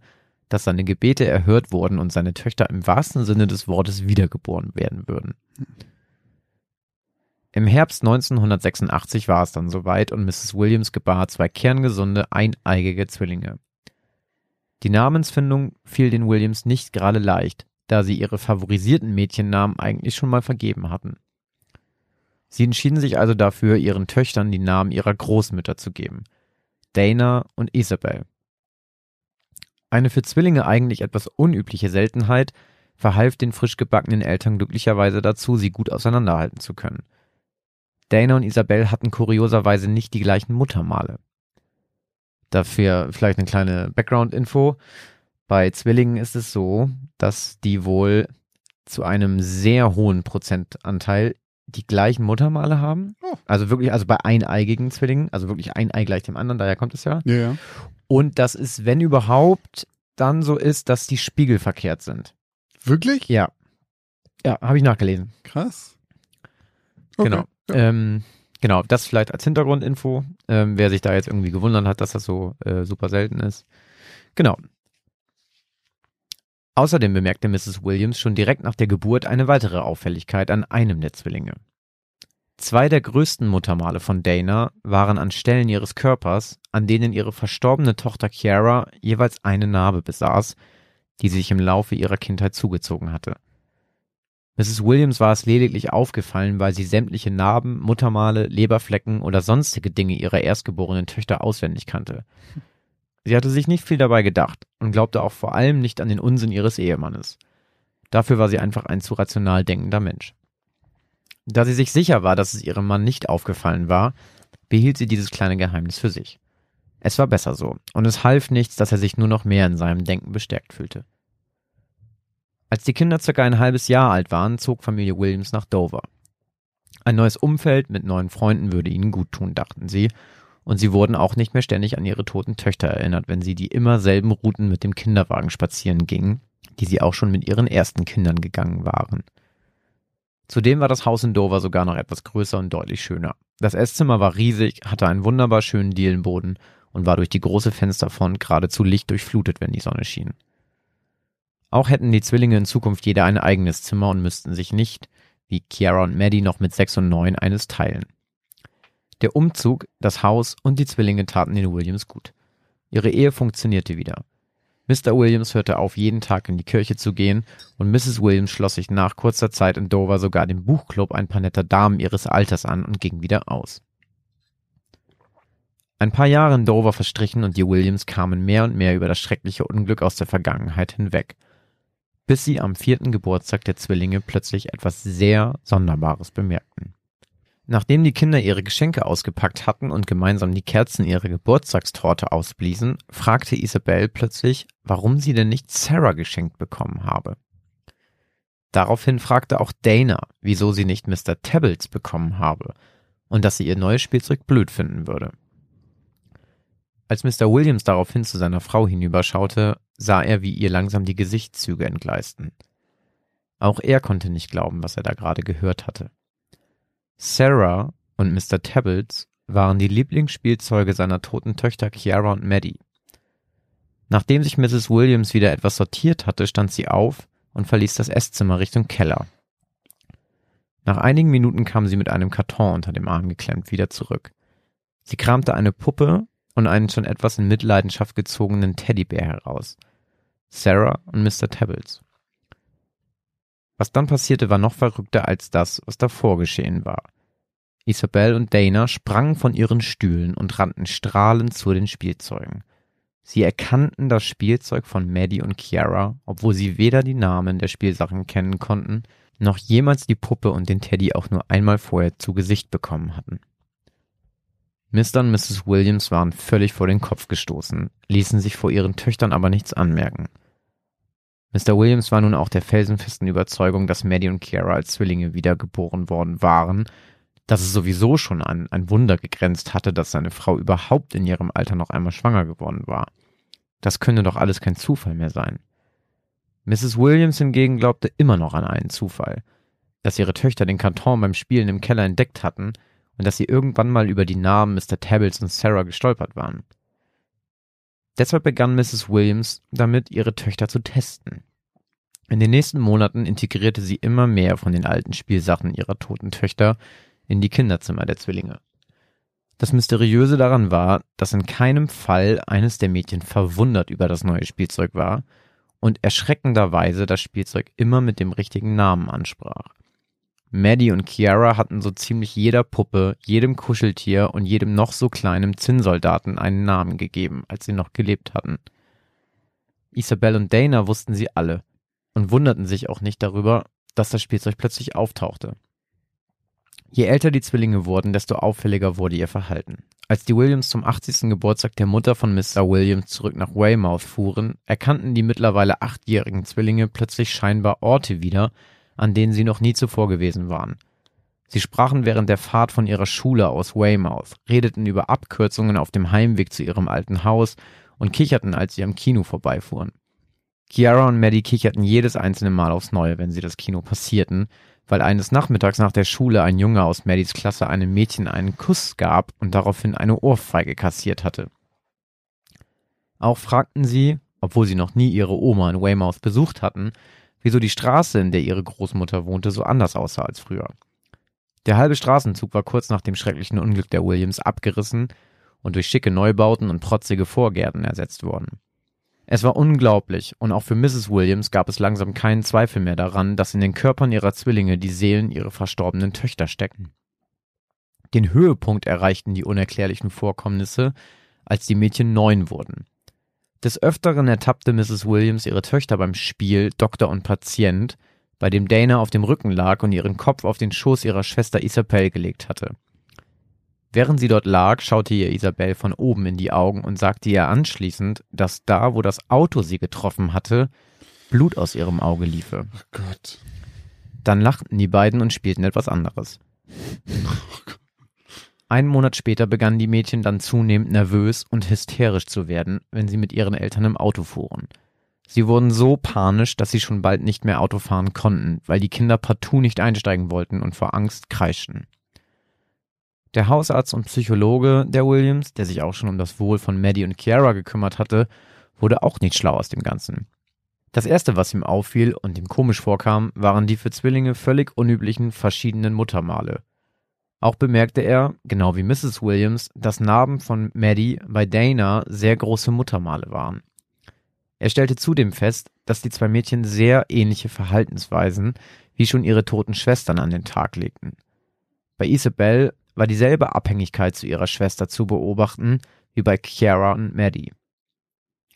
dass seine Gebete erhört wurden und seine Töchter im wahrsten Sinne des Wortes wiedergeboren werden würden. Im Herbst 1986 war es dann soweit und Mrs. Williams gebar zwei kerngesunde, eineigige Zwillinge. Die Namensfindung fiel den Williams nicht gerade leicht, da sie ihre favorisierten Mädchennamen eigentlich schon mal vergeben hatten. Sie entschieden sich also dafür, ihren Töchtern die Namen ihrer Großmütter zu geben. Dana und Isabel. Eine für Zwillinge eigentlich etwas unübliche Seltenheit verhalf den frisch gebackenen Eltern glücklicherweise dazu, sie gut auseinanderhalten zu können. Dana und Isabel hatten kurioserweise nicht die gleichen Muttermale. Dafür vielleicht eine kleine Background-Info. Bei Zwillingen ist es so, dass die wohl zu einem sehr hohen Prozentanteil die gleichen Muttermale haben. Oh. Also wirklich, also bei eineigigen Zwillingen, also wirklich ein Ei gleich dem anderen, daher kommt es ja. Ja, ja. Und das ist, wenn überhaupt, dann so ist, dass die Spiegel verkehrt sind. Wirklich? Ja. Ja, habe ich nachgelesen. Krass. Okay. Genau. Ja. Ähm, genau, das vielleicht als Hintergrundinfo, ähm, wer sich da jetzt irgendwie gewundert hat, dass das so äh, super selten ist. Genau. Außerdem bemerkte Mrs. Williams schon direkt nach der Geburt eine weitere Auffälligkeit an einem der Zwillinge. Zwei der größten Muttermale von Dana waren an Stellen ihres Körpers, an denen ihre verstorbene Tochter Chiara jeweils eine Narbe besaß, die sie sich im Laufe ihrer Kindheit zugezogen hatte. Mrs. Williams war es lediglich aufgefallen, weil sie sämtliche Narben, Muttermale, Leberflecken oder sonstige Dinge ihrer erstgeborenen Töchter auswendig kannte. Sie hatte sich nicht viel dabei gedacht und glaubte auch vor allem nicht an den Unsinn ihres Ehemannes. Dafür war sie einfach ein zu rational denkender Mensch. Da sie sich sicher war, dass es ihrem Mann nicht aufgefallen war, behielt sie dieses kleine Geheimnis für sich. Es war besser so, und es half nichts, dass er sich nur noch mehr in seinem Denken bestärkt fühlte. Als die Kinder circa ein halbes Jahr alt waren, zog Familie Williams nach Dover. Ein neues Umfeld mit neuen Freunden würde ihnen gut tun, dachten sie, und sie wurden auch nicht mehr ständig an ihre toten Töchter erinnert, wenn sie die immer selben Routen mit dem Kinderwagen spazieren gingen, die sie auch schon mit ihren ersten Kindern gegangen waren. Zudem war das Haus in Dover sogar noch etwas größer und deutlich schöner. Das Esszimmer war riesig, hatte einen wunderbar schönen Dielenboden und war durch die große Fensterfront geradezu lichtdurchflutet, wenn die Sonne schien. Auch hätten die Zwillinge in Zukunft jeder ein eigenes Zimmer und müssten sich nicht, wie Kiara und Maddie noch mit sechs und neun, eines teilen. Der Umzug, das Haus und die Zwillinge taten den Williams gut. Ihre Ehe funktionierte wieder. Mr. Williams hörte auf, jeden Tag in die Kirche zu gehen, und Mrs. Williams schloss sich nach kurzer Zeit in Dover sogar dem Buchclub ein paar netter Damen ihres Alters an und ging wieder aus. Ein paar Jahre in Dover verstrichen und die Williams kamen mehr und mehr über das schreckliche Unglück aus der Vergangenheit hinweg bis sie am vierten Geburtstag der Zwillinge plötzlich etwas sehr Sonderbares bemerkten. Nachdem die Kinder ihre Geschenke ausgepackt hatten und gemeinsam die Kerzen ihrer Geburtstagstorte ausbliesen, fragte Isabel plötzlich, warum sie denn nicht Sarah geschenkt bekommen habe. Daraufhin fragte auch Dana, wieso sie nicht Mr. Tabbles bekommen habe und dass sie ihr neues Spielzeug blöd finden würde. Als Mr. Williams daraufhin zu seiner Frau hinüberschaute, sah er, wie ihr langsam die Gesichtszüge entgleisten. Auch er konnte nicht glauben, was er da gerade gehört hatte. Sarah und Mr. Tabbles waren die Lieblingsspielzeuge seiner toten Töchter Chiara und Maddie. Nachdem sich Mrs. Williams wieder etwas sortiert hatte, stand sie auf und verließ das Esszimmer Richtung Keller. Nach einigen Minuten kam sie mit einem Karton unter dem Arm geklemmt wieder zurück. Sie kramte eine Puppe und einen schon etwas in Mitleidenschaft gezogenen Teddybär heraus. Sarah und Mr. Tabbles. Was dann passierte, war noch verrückter als das, was davor geschehen war. Isabel und Dana sprangen von ihren Stühlen und rannten strahlend zu den Spielzeugen. Sie erkannten das Spielzeug von Maddie und Kiara, obwohl sie weder die Namen der Spielsachen kennen konnten, noch jemals die Puppe und den Teddy auch nur einmal vorher zu Gesicht bekommen hatten. Mr. und Mrs. Williams waren völlig vor den Kopf gestoßen, ließen sich vor ihren Töchtern aber nichts anmerken. Mr. Williams war nun auch der felsenfesten Überzeugung, dass Maddie und Kiara als Zwillinge wiedergeboren worden waren, dass es sowieso schon an ein Wunder gegrenzt hatte, dass seine Frau überhaupt in ihrem Alter noch einmal schwanger geworden war. Das könne doch alles kein Zufall mehr sein. Mrs. Williams hingegen glaubte immer noch an einen Zufall. Dass ihre Töchter den Karton beim Spielen im Keller entdeckt hatten und dass sie irgendwann mal über die Namen Mr. Tabbles und Sarah gestolpert waren. Deshalb begann Mrs. Williams damit, ihre Töchter zu testen. In den nächsten Monaten integrierte sie immer mehr von den alten Spielsachen ihrer toten Töchter in die Kinderzimmer der Zwillinge. Das Mysteriöse daran war, dass in keinem Fall eines der Mädchen verwundert über das neue Spielzeug war und erschreckenderweise das Spielzeug immer mit dem richtigen Namen ansprach. Maddie und Kiara hatten so ziemlich jeder Puppe, jedem Kuscheltier und jedem noch so kleinen Zinnsoldaten einen Namen gegeben, als sie noch gelebt hatten. Isabel und Dana wussten sie alle und wunderten sich auch nicht darüber, dass das Spielzeug plötzlich auftauchte. Je älter die Zwillinge wurden, desto auffälliger wurde ihr Verhalten. Als die Williams zum 80. Geburtstag der Mutter von Mr. Williams zurück nach Weymouth fuhren, erkannten die mittlerweile achtjährigen Zwillinge plötzlich scheinbar Orte wieder, an denen sie noch nie zuvor gewesen waren. Sie sprachen während der Fahrt von ihrer Schule aus Weymouth, redeten über Abkürzungen auf dem Heimweg zu ihrem alten Haus und kicherten, als sie am Kino vorbeifuhren. Kiara und Maddie kicherten jedes einzelne Mal aufs Neue, wenn sie das Kino passierten, weil eines Nachmittags nach der Schule ein Junge aus Maddys Klasse einem Mädchen einen Kuss gab und daraufhin eine Ohrfeige kassiert hatte. Auch fragten sie, obwohl sie noch nie ihre Oma in Weymouth besucht hatten, wieso die Straße, in der ihre Großmutter wohnte, so anders aussah als früher. Der halbe Straßenzug war kurz nach dem schrecklichen Unglück der Williams abgerissen und durch schicke Neubauten und protzige Vorgärten ersetzt worden. Es war unglaublich, und auch für Mrs. Williams gab es langsam keinen Zweifel mehr daran, dass in den Körpern ihrer Zwillinge die Seelen ihrer verstorbenen Töchter stecken. Den Höhepunkt erreichten die unerklärlichen Vorkommnisse, als die Mädchen neun wurden. Des Öfteren ertappte Mrs. Williams ihre Töchter beim Spiel Doktor und Patient, bei dem Dana auf dem Rücken lag und ihren Kopf auf den Schoß ihrer Schwester Isabel gelegt hatte. Während sie dort lag, schaute ihr Isabel von oben in die Augen und sagte ihr anschließend, dass da, wo das Auto sie getroffen hatte, Blut aus ihrem Auge liefe. Oh Gott. Dann lachten die beiden und spielten etwas anderes. Oh Gott. Einen Monat später begannen die Mädchen dann zunehmend nervös und hysterisch zu werden, wenn sie mit ihren Eltern im Auto fuhren. Sie wurden so panisch, dass sie schon bald nicht mehr Auto fahren konnten, weil die Kinder partout nicht einsteigen wollten und vor Angst kreischten. Der Hausarzt und Psychologe der Williams, der sich auch schon um das Wohl von Maddie und Kiara gekümmert hatte, wurde auch nicht schlau aus dem Ganzen. Das erste, was ihm auffiel und ihm komisch vorkam, waren die für Zwillinge völlig unüblichen verschiedenen Muttermale. Auch bemerkte er, genau wie Mrs. Williams, dass Narben von Maddie bei Dana sehr große Muttermale waren. Er stellte zudem fest, dass die zwei Mädchen sehr ähnliche Verhaltensweisen wie schon ihre toten Schwestern an den Tag legten. Bei Isabel war dieselbe Abhängigkeit zu ihrer Schwester zu beobachten wie bei Chiara und Maddie.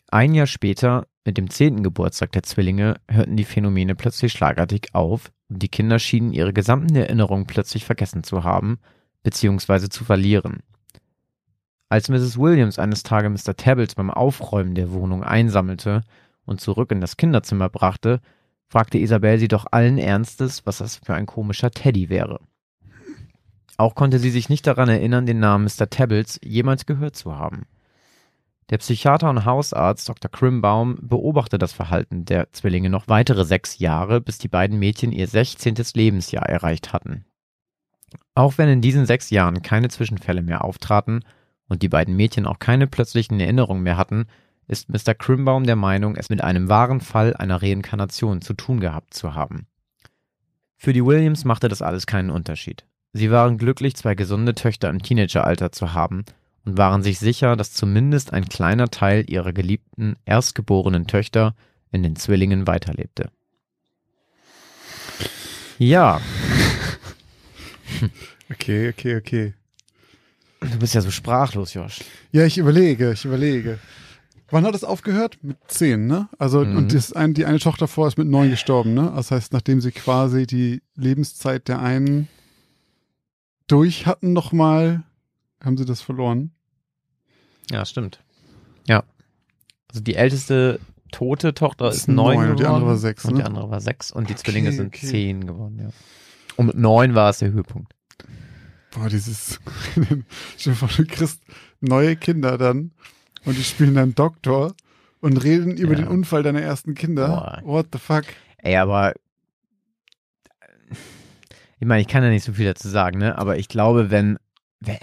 Ein Jahr später, mit dem zehnten Geburtstag der Zwillinge, hörten die Phänomene plötzlich schlagartig auf und die Kinder schienen ihre gesamten Erinnerungen plötzlich vergessen zu haben bzw. zu verlieren. Als Mrs. Williams eines Tages Mr. Tabbles beim Aufräumen der Wohnung einsammelte und zurück in das Kinderzimmer brachte, fragte Isabel sie doch allen Ernstes, was das für ein komischer Teddy wäre. Auch konnte sie sich nicht daran erinnern, den Namen Mr. Tabbles jemals gehört zu haben. Der Psychiater und Hausarzt Dr. Crimbaum beobachtete das Verhalten der Zwillinge noch weitere sechs Jahre, bis die beiden Mädchen ihr sechzehntes Lebensjahr erreicht hatten. Auch wenn in diesen sechs Jahren keine Zwischenfälle mehr auftraten und die beiden Mädchen auch keine plötzlichen Erinnerungen mehr hatten, ist Mr. Crimbaum der Meinung, es mit einem wahren Fall einer Reinkarnation zu tun gehabt zu haben. Für die Williams machte das alles keinen Unterschied. Sie waren glücklich, zwei gesunde Töchter im Teenageralter zu haben und waren sich sicher, dass zumindest ein kleiner Teil ihrer geliebten erstgeborenen Töchter in den Zwillingen weiterlebte. Ja. [LAUGHS] Okay, okay, okay. Du bist ja so sprachlos, Josh. Ja, ich überlege, ich überlege. Wann hat es aufgehört? Mit zehn, ne? Also, Mhm. und das ein, die eine Tochter vor ist mit neun gestorben, ne? Das heißt, nachdem sie quasi die Lebenszeit der einen durch hatten nochmal, haben sie das verloren. Ja, stimmt. Ja. Also die älteste tote Tochter Ist ist neun geworden. und die andere war sechs, Und ne? die andere war sechs und die Okay, Zwillinge sind okay. zehn geworden, ja. Und mit neun war es der Höhepunkt. Boah, dieses, [LAUGHS] stell dir vor, du kriegst neue Kinder dann und die spielen dann Doktor und reden über Ja. den Unfall deiner ersten Kinder. Boah. What the fuck? Ey, aber ich meine, ich kann ja nicht so viel dazu sagen, ne? Aber ich glaube, wenn, wenn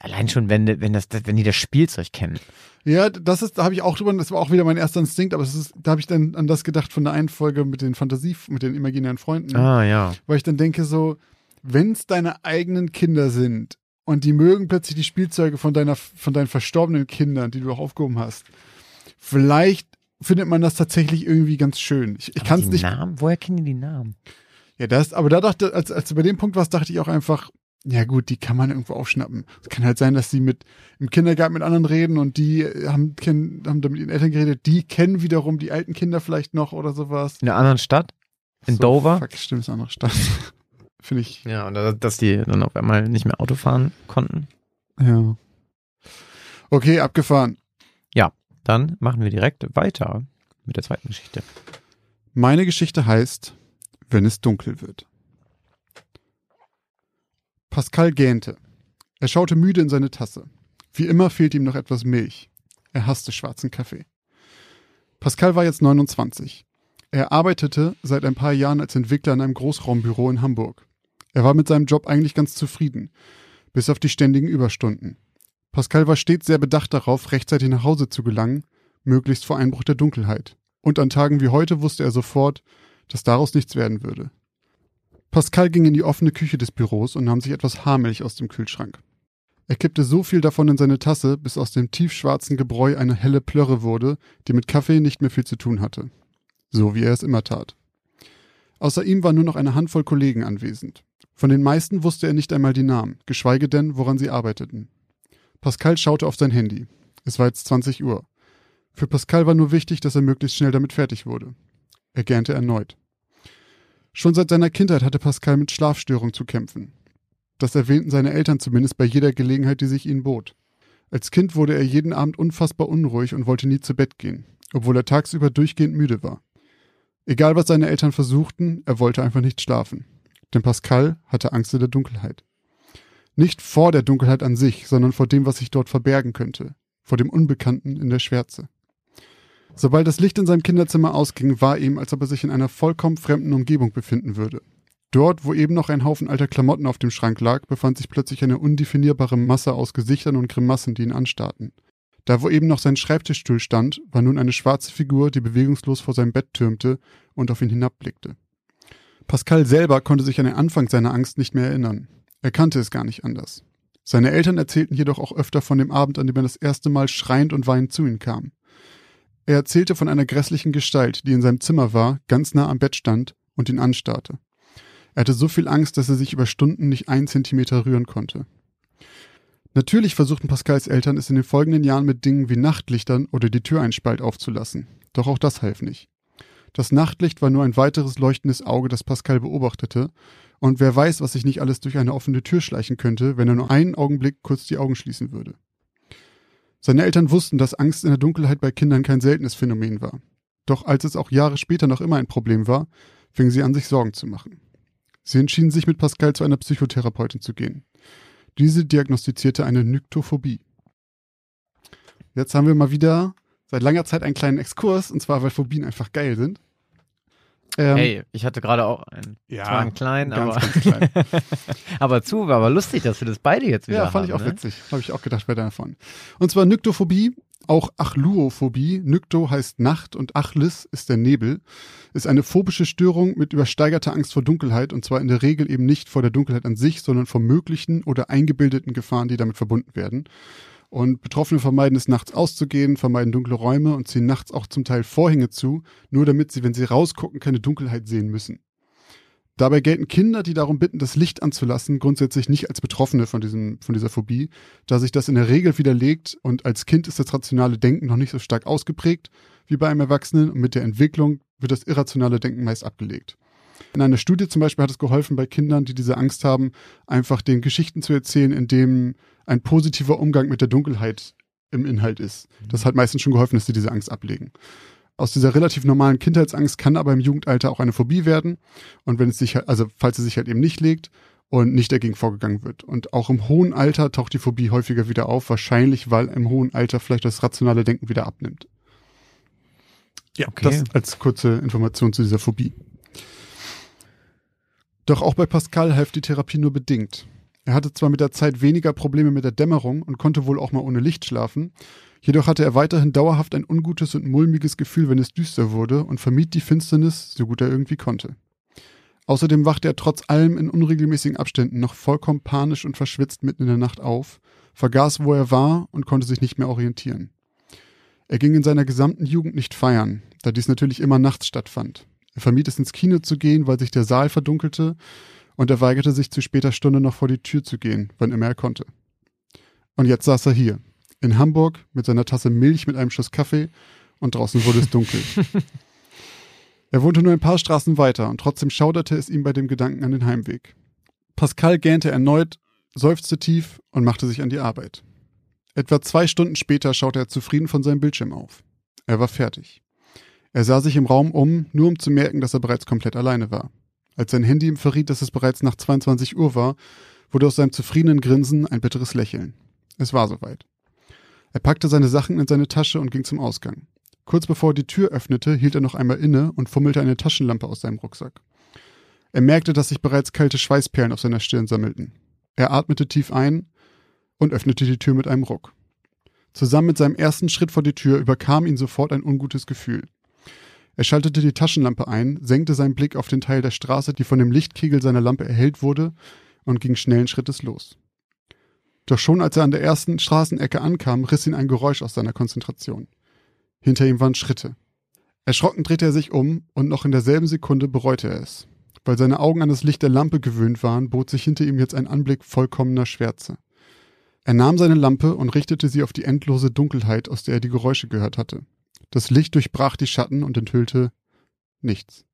allein schon, wenn, wenn das, wenn die das Spielzeug kennen. Ja, das ist, da habe ich auch drüber, das war auch wieder mein erster Instinkt, aber ist, da habe ich dann an das gedacht von der einen Folge mit den Fantasie, mit den imaginären Freunden, Ah, ja. weil ich dann denke so, wenn es deine eigenen Kinder sind und die mögen plötzlich die Spielzeuge von deiner, von deinen verstorbenen Kindern, die du auch aufgehoben hast, vielleicht findet man das tatsächlich irgendwie ganz schön. Ich, ich kann es nicht. Namen? Woher kennen die die Namen? Ja, das, aber da dachte, als, als du bei dem Punkt warst, dachte ich auch einfach, ja gut, die kann man irgendwo aufschnappen. Es kann halt sein, dass die mit im Kindergarten mit anderen reden und die haben, kennen, haben da mit ihren Eltern geredet, die kennen wiederum die alten Kinder vielleicht noch oder sowas. In einer anderen Stadt? In so, Dover? Fuck, stimmt, ist eine andere Stadt. [LAUGHS] Finde ich, Ja, und da- dass die dann auf einmal nicht mehr Auto fahren konnten. ja. Okay, abgefahren. Dann machen wir direkt weiter mit der zweiten Geschichte. Meine Geschichte heißt, wenn es dunkel wird. Pascal gähnte. Er schaute müde in seine Tasse. Wie immer fehlte ihm noch etwas Milch. Er hasste schwarzen Kaffee. Pascal war jetzt 29. Er arbeitete seit ein paar Jahren als Entwickler in einem Großraumbüro in Hamburg. Er war mit seinem Job eigentlich ganz zufrieden, bis auf die ständigen Überstunden. Pascal war stets sehr bedacht darauf, rechtzeitig nach Hause zu gelangen, möglichst vor Einbruch der Dunkelheit. Und an Tagen wie heute wusste er sofort, dass daraus nichts werden würde. Pascal ging in die offene Küche des Büros und nahm sich etwas Haarmilch aus dem Kühlschrank. Er kippte so viel davon in seine Tasse, bis aus dem tiefschwarzen Gebräu eine helle Plörre wurde, die mit Kaffee nicht mehr viel zu tun hatte. So wie er es immer tat. Außer ihm war nur noch eine Handvoll Kollegen anwesend. Von den meisten wusste er nicht einmal die Namen, geschweige denn, woran sie arbeiteten. Pascal schaute auf sein Handy. Es war jetzt 20 Uhr. Für Pascal war nur wichtig, dass er möglichst schnell damit fertig wurde. Er gähnte erneut. Schon seit seiner Kindheit hatte Pascal mit Schlafstörungen zu kämpfen. Das erwähnten seine Eltern zumindest bei jeder Gelegenheit, die sich ihnen bot. Als Kind wurde er jeden Abend unfassbar unruhig und wollte nie zu Bett gehen, obwohl er tagsüber durchgehend müde war. Egal was seine Eltern versuchten, er wollte einfach nicht schlafen. Denn Pascal hatte Angst in der Dunkelheit. Nicht vor der Dunkelheit an sich, sondern vor dem, was sich dort verbergen könnte, vor dem Unbekannten in der Schwärze. Sobald das Licht in seinem Kinderzimmer ausging, war ihm, als ob er sich in einer vollkommen fremden Umgebung befinden würde. Dort, wo eben noch ein Haufen alter Klamotten auf dem Schrank lag, befand sich plötzlich eine undefinierbare Masse aus Gesichtern und Grimassen, die ihn anstarrten. Da, wo eben noch sein Schreibtischstuhl stand, war nun eine schwarze Figur, die bewegungslos vor seinem Bett türmte und auf ihn hinabblickte. Pascal selber konnte sich an den Anfang seiner Angst nicht mehr erinnern. Er kannte es gar nicht anders. Seine Eltern erzählten jedoch auch öfter von dem Abend, an dem er das erste Mal schreiend und weinend zu ihm kam. Er erzählte von einer grässlichen Gestalt, die in seinem Zimmer war, ganz nah am Bett stand und ihn anstarrte. Er hatte so viel Angst, dass er sich über Stunden nicht einen Zentimeter rühren konnte. Natürlich versuchten Pascals Eltern es in den folgenden Jahren mit Dingen wie Nachtlichtern oder die Tür einen Spalt aufzulassen. Doch auch das half nicht. Das Nachtlicht war nur ein weiteres leuchtendes Auge, das Pascal beobachtete, und wer weiß, was sich nicht alles durch eine offene Tür schleichen könnte, wenn er nur einen Augenblick kurz die Augen schließen würde. Seine Eltern wussten, dass Angst in der Dunkelheit bei Kindern kein seltenes Phänomen war. Doch als es auch Jahre später noch immer ein Problem war, fingen sie an, sich Sorgen zu machen. Sie entschieden sich mit Pascal zu einer Psychotherapeutin zu gehen. Diese diagnostizierte eine Nyktophobie. Jetzt haben wir mal wieder seit langer Zeit einen kleinen Exkurs, und zwar weil Phobien einfach geil sind. Ähm, hey, ich hatte gerade auch einen. Ja, zwar einen kleinen, ganz, aber. Ganz klein. [LAUGHS] aber zu, war aber lustig, dass wir das beide jetzt wieder Ja, fand haben, ich auch ne? witzig. Habe ich auch gedacht bei deiner von. Und zwar Nyktophobie, auch Achluophobie. Nykto heißt Nacht und Achlis ist der Nebel. Ist eine phobische Störung mit übersteigerter Angst vor Dunkelheit und zwar in der Regel eben nicht vor der Dunkelheit an sich, sondern vor möglichen oder eingebildeten Gefahren, die damit verbunden werden. Und Betroffene vermeiden es, nachts auszugehen, vermeiden dunkle Räume und ziehen nachts auch zum Teil Vorhänge zu, nur damit sie, wenn sie rausgucken, keine Dunkelheit sehen müssen. Dabei gelten Kinder, die darum bitten, das Licht anzulassen, grundsätzlich nicht als Betroffene von, diesem, von dieser Phobie, da sich das in der Regel widerlegt und als Kind ist das rationale Denken noch nicht so stark ausgeprägt wie bei einem Erwachsenen und mit der Entwicklung wird das irrationale Denken meist abgelegt. In einer Studie zum Beispiel hat es geholfen, bei Kindern, die diese Angst haben, einfach den Geschichten zu erzählen, in dem ein positiver Umgang mit der Dunkelheit im Inhalt ist. Das hat meistens schon geholfen, dass sie diese Angst ablegen. Aus dieser relativ normalen Kindheitsangst kann aber im Jugendalter auch eine Phobie werden. Und wenn es sich, halt, also falls sie sich halt eben nicht legt und nicht dagegen vorgegangen wird. Und auch im hohen Alter taucht die Phobie häufiger wieder auf, wahrscheinlich, weil im hohen Alter vielleicht das rationale Denken wieder abnimmt. Ja, okay. das als kurze Information zu dieser Phobie. Doch auch bei Pascal half die Therapie nur bedingt. Er hatte zwar mit der Zeit weniger Probleme mit der Dämmerung und konnte wohl auch mal ohne Licht schlafen, jedoch hatte er weiterhin dauerhaft ein ungutes und mulmiges Gefühl, wenn es düster wurde und vermied die Finsternis, so gut er irgendwie konnte. Außerdem wachte er trotz allem in unregelmäßigen Abständen noch vollkommen panisch und verschwitzt mitten in der Nacht auf, vergaß, wo er war und konnte sich nicht mehr orientieren. Er ging in seiner gesamten Jugend nicht feiern, da dies natürlich immer nachts stattfand. Er vermied es ins Kino zu gehen, weil sich der Saal verdunkelte, und er weigerte sich zu später Stunde noch vor die Tür zu gehen, wann immer er konnte. Und jetzt saß er hier, in Hamburg, mit seiner Tasse Milch mit einem Schuss Kaffee, und draußen wurde es dunkel. [LAUGHS] er wohnte nur ein paar Straßen weiter, und trotzdem schauderte es ihm bei dem Gedanken an den Heimweg. Pascal gähnte erneut, seufzte tief und machte sich an die Arbeit. Etwa zwei Stunden später schaute er zufrieden von seinem Bildschirm auf. Er war fertig. Er sah sich im Raum um, nur um zu merken, dass er bereits komplett alleine war. Als sein Handy ihm verriet, dass es bereits nach 22 Uhr war, wurde aus seinem zufriedenen Grinsen ein bitteres Lächeln. Es war soweit. Er packte seine Sachen in seine Tasche und ging zum Ausgang. Kurz bevor er die Tür öffnete, hielt er noch einmal inne und fummelte eine Taschenlampe aus seinem Rucksack. Er merkte, dass sich bereits kalte Schweißperlen auf seiner Stirn sammelten. Er atmete tief ein und öffnete die Tür mit einem Ruck. Zusammen mit seinem ersten Schritt vor die Tür überkam ihn sofort ein ungutes Gefühl. Er schaltete die Taschenlampe ein, senkte seinen Blick auf den Teil der Straße, die von dem Lichtkegel seiner Lampe erhellt wurde, und ging schnellen Schrittes los. Doch schon als er an der ersten Straßenecke ankam, riss ihn ein Geräusch aus seiner Konzentration. Hinter ihm waren Schritte. Erschrocken drehte er sich um und noch in derselben Sekunde bereute er es. Weil seine Augen an das Licht der Lampe gewöhnt waren, bot sich hinter ihm jetzt ein Anblick vollkommener Schwärze. Er nahm seine Lampe und richtete sie auf die endlose Dunkelheit, aus der er die Geräusche gehört hatte. Das Licht durchbrach die Schatten und enthüllte nichts.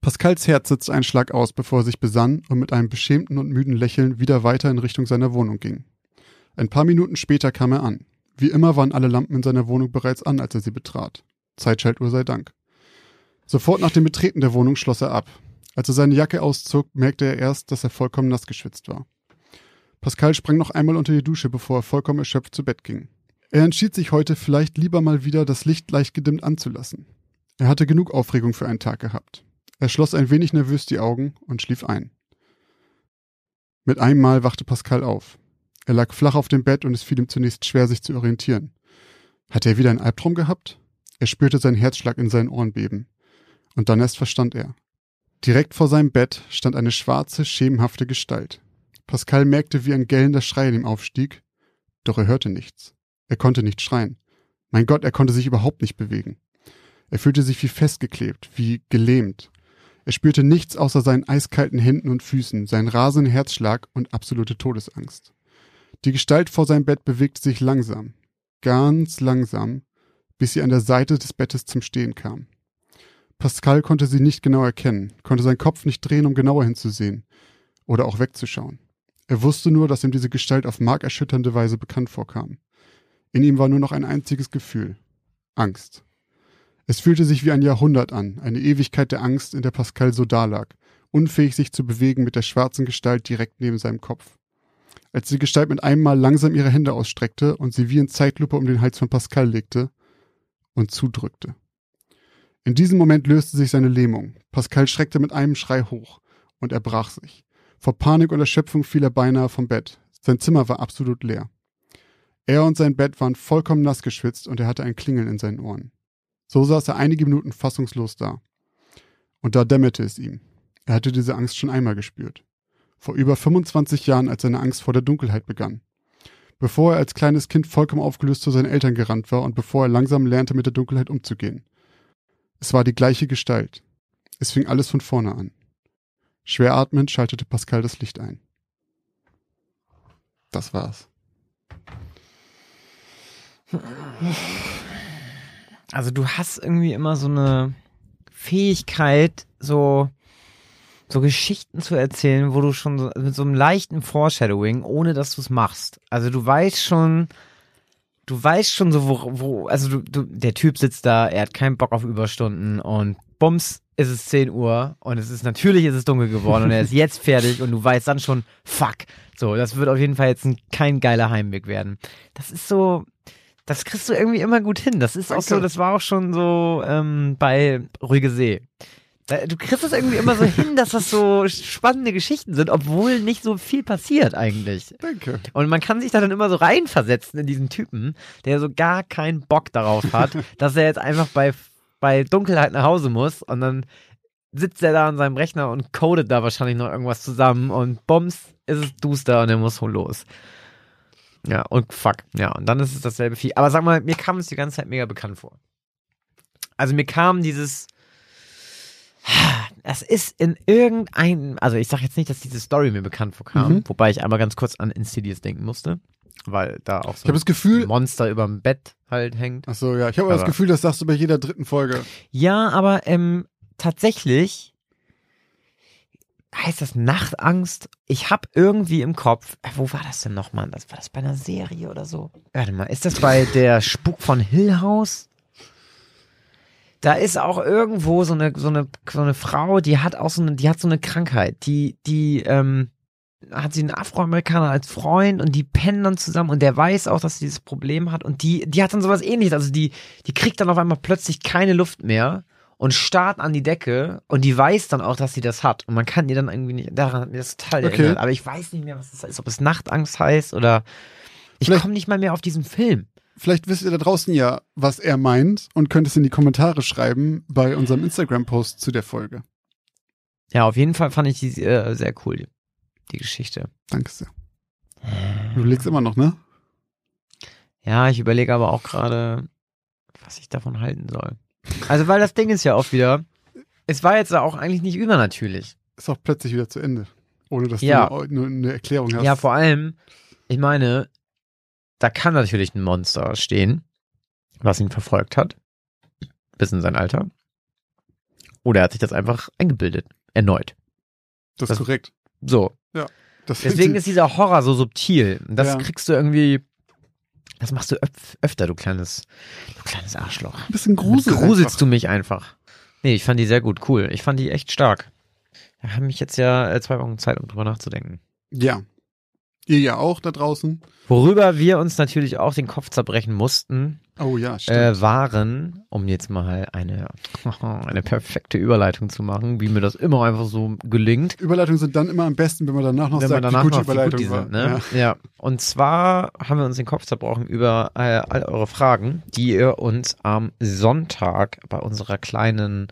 Pascals Herz setzte einen Schlag aus, bevor er sich besann und mit einem beschämten und müden Lächeln wieder weiter in Richtung seiner Wohnung ging. Ein paar Minuten später kam er an. Wie immer waren alle Lampen in seiner Wohnung bereits an, als er sie betrat. Zeitschaltuhr sei Dank. Sofort nach dem Betreten der Wohnung schloss er ab. Als er seine Jacke auszog, merkte er erst, dass er vollkommen nass geschwitzt war. Pascal sprang noch einmal unter die Dusche, bevor er vollkommen erschöpft zu Bett ging. Er entschied sich heute vielleicht lieber mal wieder das Licht leicht gedimmt anzulassen. Er hatte genug Aufregung für einen Tag gehabt. Er schloss ein wenig nervös die Augen und schlief ein. Mit einem Mal wachte Pascal auf. Er lag flach auf dem Bett und es fiel ihm zunächst schwer, sich zu orientieren. Hatte er wieder einen Albtraum gehabt? Er spürte seinen Herzschlag in seinen Ohren beben. Und dann erst verstand er. Direkt vor seinem Bett stand eine schwarze, schemenhafte Gestalt. Pascal merkte, wie ein gellender Schrei in ihm aufstieg, doch er hörte nichts. Er konnte nicht schreien. Mein Gott, er konnte sich überhaupt nicht bewegen. Er fühlte sich wie festgeklebt, wie gelähmt. Er spürte nichts außer seinen eiskalten Händen und Füßen, seinen rasenden Herzschlag und absolute Todesangst. Die Gestalt vor seinem Bett bewegte sich langsam, ganz langsam, bis sie an der Seite des Bettes zum Stehen kam. Pascal konnte sie nicht genau erkennen, konnte seinen Kopf nicht drehen, um genauer hinzusehen oder auch wegzuschauen. Er wusste nur, dass ihm diese Gestalt auf markerschütternde Weise bekannt vorkam. In ihm war nur noch ein einziges Gefühl Angst. Es fühlte sich wie ein Jahrhundert an, eine Ewigkeit der Angst, in der Pascal so dalag, unfähig sich zu bewegen mit der schwarzen Gestalt direkt neben seinem Kopf. Als die Gestalt mit einem Mal langsam ihre Hände ausstreckte und sie wie in Zeitlupe um den Hals von Pascal legte und zudrückte. In diesem Moment löste sich seine Lähmung. Pascal schreckte mit einem Schrei hoch und er brach sich. Vor Panik und Erschöpfung fiel er beinahe vom Bett. Sein Zimmer war absolut leer. Er und sein Bett waren vollkommen nass geschwitzt und er hatte ein Klingeln in seinen Ohren. So saß er einige Minuten fassungslos da. Und da dämmerte es ihm. Er hatte diese Angst schon einmal gespürt. Vor über 25 Jahren, als seine Angst vor der Dunkelheit begann. Bevor er als kleines Kind vollkommen aufgelöst zu seinen Eltern gerannt war und bevor er langsam lernte, mit der Dunkelheit umzugehen. Es war die gleiche Gestalt. Es fing alles von vorne an. Schwer atmend schaltete Pascal das Licht ein. Das war's. Also du hast irgendwie immer so eine Fähigkeit, so, so Geschichten zu erzählen, wo du schon so, mit so einem leichten Foreshadowing, ohne dass du es machst. Also du weißt schon, du weißt schon so, wo, wo also du, du, der Typ sitzt da, er hat keinen Bock auf Überstunden und bums, ist es 10 Uhr und es ist natürlich ist es dunkel geworden und er ist jetzt fertig und du weißt dann schon, fuck. So, das wird auf jeden Fall jetzt ein, kein geiler Heimweg werden. Das ist so, das kriegst du irgendwie immer gut hin. Das ist Danke. auch so, das war auch schon so ähm, bei Ruhige See. Du kriegst es irgendwie immer so [LAUGHS] hin, dass das so spannende Geschichten sind, obwohl nicht so viel passiert eigentlich. Danke. Und man kann sich da dann immer so reinversetzen in diesen Typen, der so gar keinen Bock darauf hat, [LAUGHS] dass er jetzt einfach bei, bei Dunkelheit nach Hause muss und dann sitzt er da an seinem Rechner und codet da wahrscheinlich noch irgendwas zusammen und bums, ist es duster und er muss los. Ja, und fuck. Ja, und dann ist es dasselbe Vieh. Aber sag mal, mir kam es die ganze Zeit mega bekannt vor. Also mir kam dieses. Es ist in irgendeinem. Also ich sag jetzt nicht, dass diese Story mir bekannt vorkam, mhm. wobei ich einmal ganz kurz an Insidious denken musste. Weil da auch so ich das Gefühl, ein Monster über dem Bett halt hängt. Ach so, ja. Ich habe das Gefühl, das sagst du bei jeder dritten Folge. Ja, aber ähm, tatsächlich heißt das Nachtangst? Ich habe irgendwie im Kopf, äh, wo war das denn nochmal? Das war das bei einer Serie oder so? Warte mal, ist das bei der Spuk von Hill House? Da ist auch irgendwo so eine so eine so eine Frau, die hat auch so eine, die hat so eine Krankheit, die die ähm, hat sie einen Afroamerikaner als Freund und die pennen dann zusammen und der weiß auch, dass sie dieses Problem hat und die, die hat dann sowas ähnliches. Also die, die kriegt dann auf einmal plötzlich keine Luft mehr und starrt an die Decke und die weiß dann auch, dass sie das hat. Und man kann ihr dann irgendwie nicht, daran hat mir das total Okay. erinnert. Aber ich weiß nicht mehr, was das heißt, ob es Nachtangst heißt oder ich komme nicht mal mehr auf diesen Film. Vielleicht wisst ihr da draußen ja, was er meint und könnt es in die Kommentare schreiben bei unserem Instagram-Post zu der Folge. Ja, auf jeden Fall fand ich die äh, sehr cool, die, die Geschichte. Danke sehr. Du legst immer noch, ne? Ja, ich überlege aber auch gerade, was ich davon halten soll. Also, weil das Ding ist ja auch wieder, es war jetzt auch eigentlich nicht übernatürlich. Ist auch plötzlich wieder zu Ende. Ohne dass Ja. du eine, eine, Erklärung hast. Ja, vor allem, ich meine, da kann natürlich ein Monster stehen, was ihn verfolgt hat, bis in sein Alter. Oder er hat sich das einfach eingebildet, erneut. das das- ist korrekt. So, Das deswegen [LAUGHS] ist dieser Horror so subtil. Das Ja. kriegst du irgendwie, das machst du öf öfter, du kleines, du kleines Arschloch. ein bisschen gruselig. gruselst du mich einfach. Nee, ich fand die sehr gut, cool. Ich fand die echt stark. Da haben mich jetzt ja äh, zwei Wochen Zeit, um drüber nachzudenken. Ja. Ihr ja auch da draußen. Worüber wir uns natürlich auch den Kopf zerbrechen mussten, Oh ja, stimmt. äh, waren, um jetzt mal eine, [LAUGHS] eine perfekte Überleitung zu machen, wie mir das immer einfach so gelingt. Überleitungen sind dann immer am besten, wenn man danach noch wenn sagt, man danach wie gut noch die wie Überleitung gut sind, ne? ja. Und zwar haben wir uns den Kopf zerbrochen über äh, all eure Fragen, die ihr uns am Sonntag bei unserer kleinen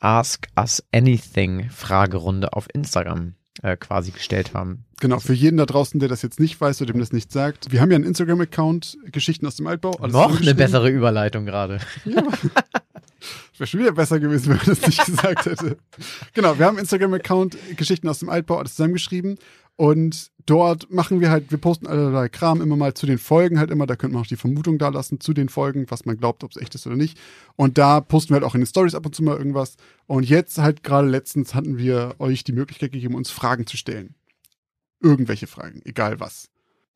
Ask Us Anything Fragerunde auf Instagram äh, quasi gestellt haben. Genau, für jeden da draußen, der das jetzt nicht weiß oder dem das nicht sagt. Wir haben ja einen Instagram-Account, Geschichten aus dem Altbau. Noch eine bessere Überleitung gerade. Ja. [LAUGHS] Wäre schon wieder besser gewesen, wenn man das nicht gesagt hätte. Genau, wir haben einen Instagram-Account, Geschichten aus dem Altbau, alles zusammengeschrieben. Und dort machen wir halt, wir posten allerlei Kram immer mal zu den Folgen halt immer. Da könnte man auch die Vermutung da lassen zu den Folgen, was man glaubt, ob es echt ist oder nicht. Und da posten wir halt auch in den Stories ab und zu mal irgendwas. Und jetzt halt gerade letztens hatten wir euch die Möglichkeit gegeben, uns Fragen zu stellen. Irgendwelche Fragen, egal was.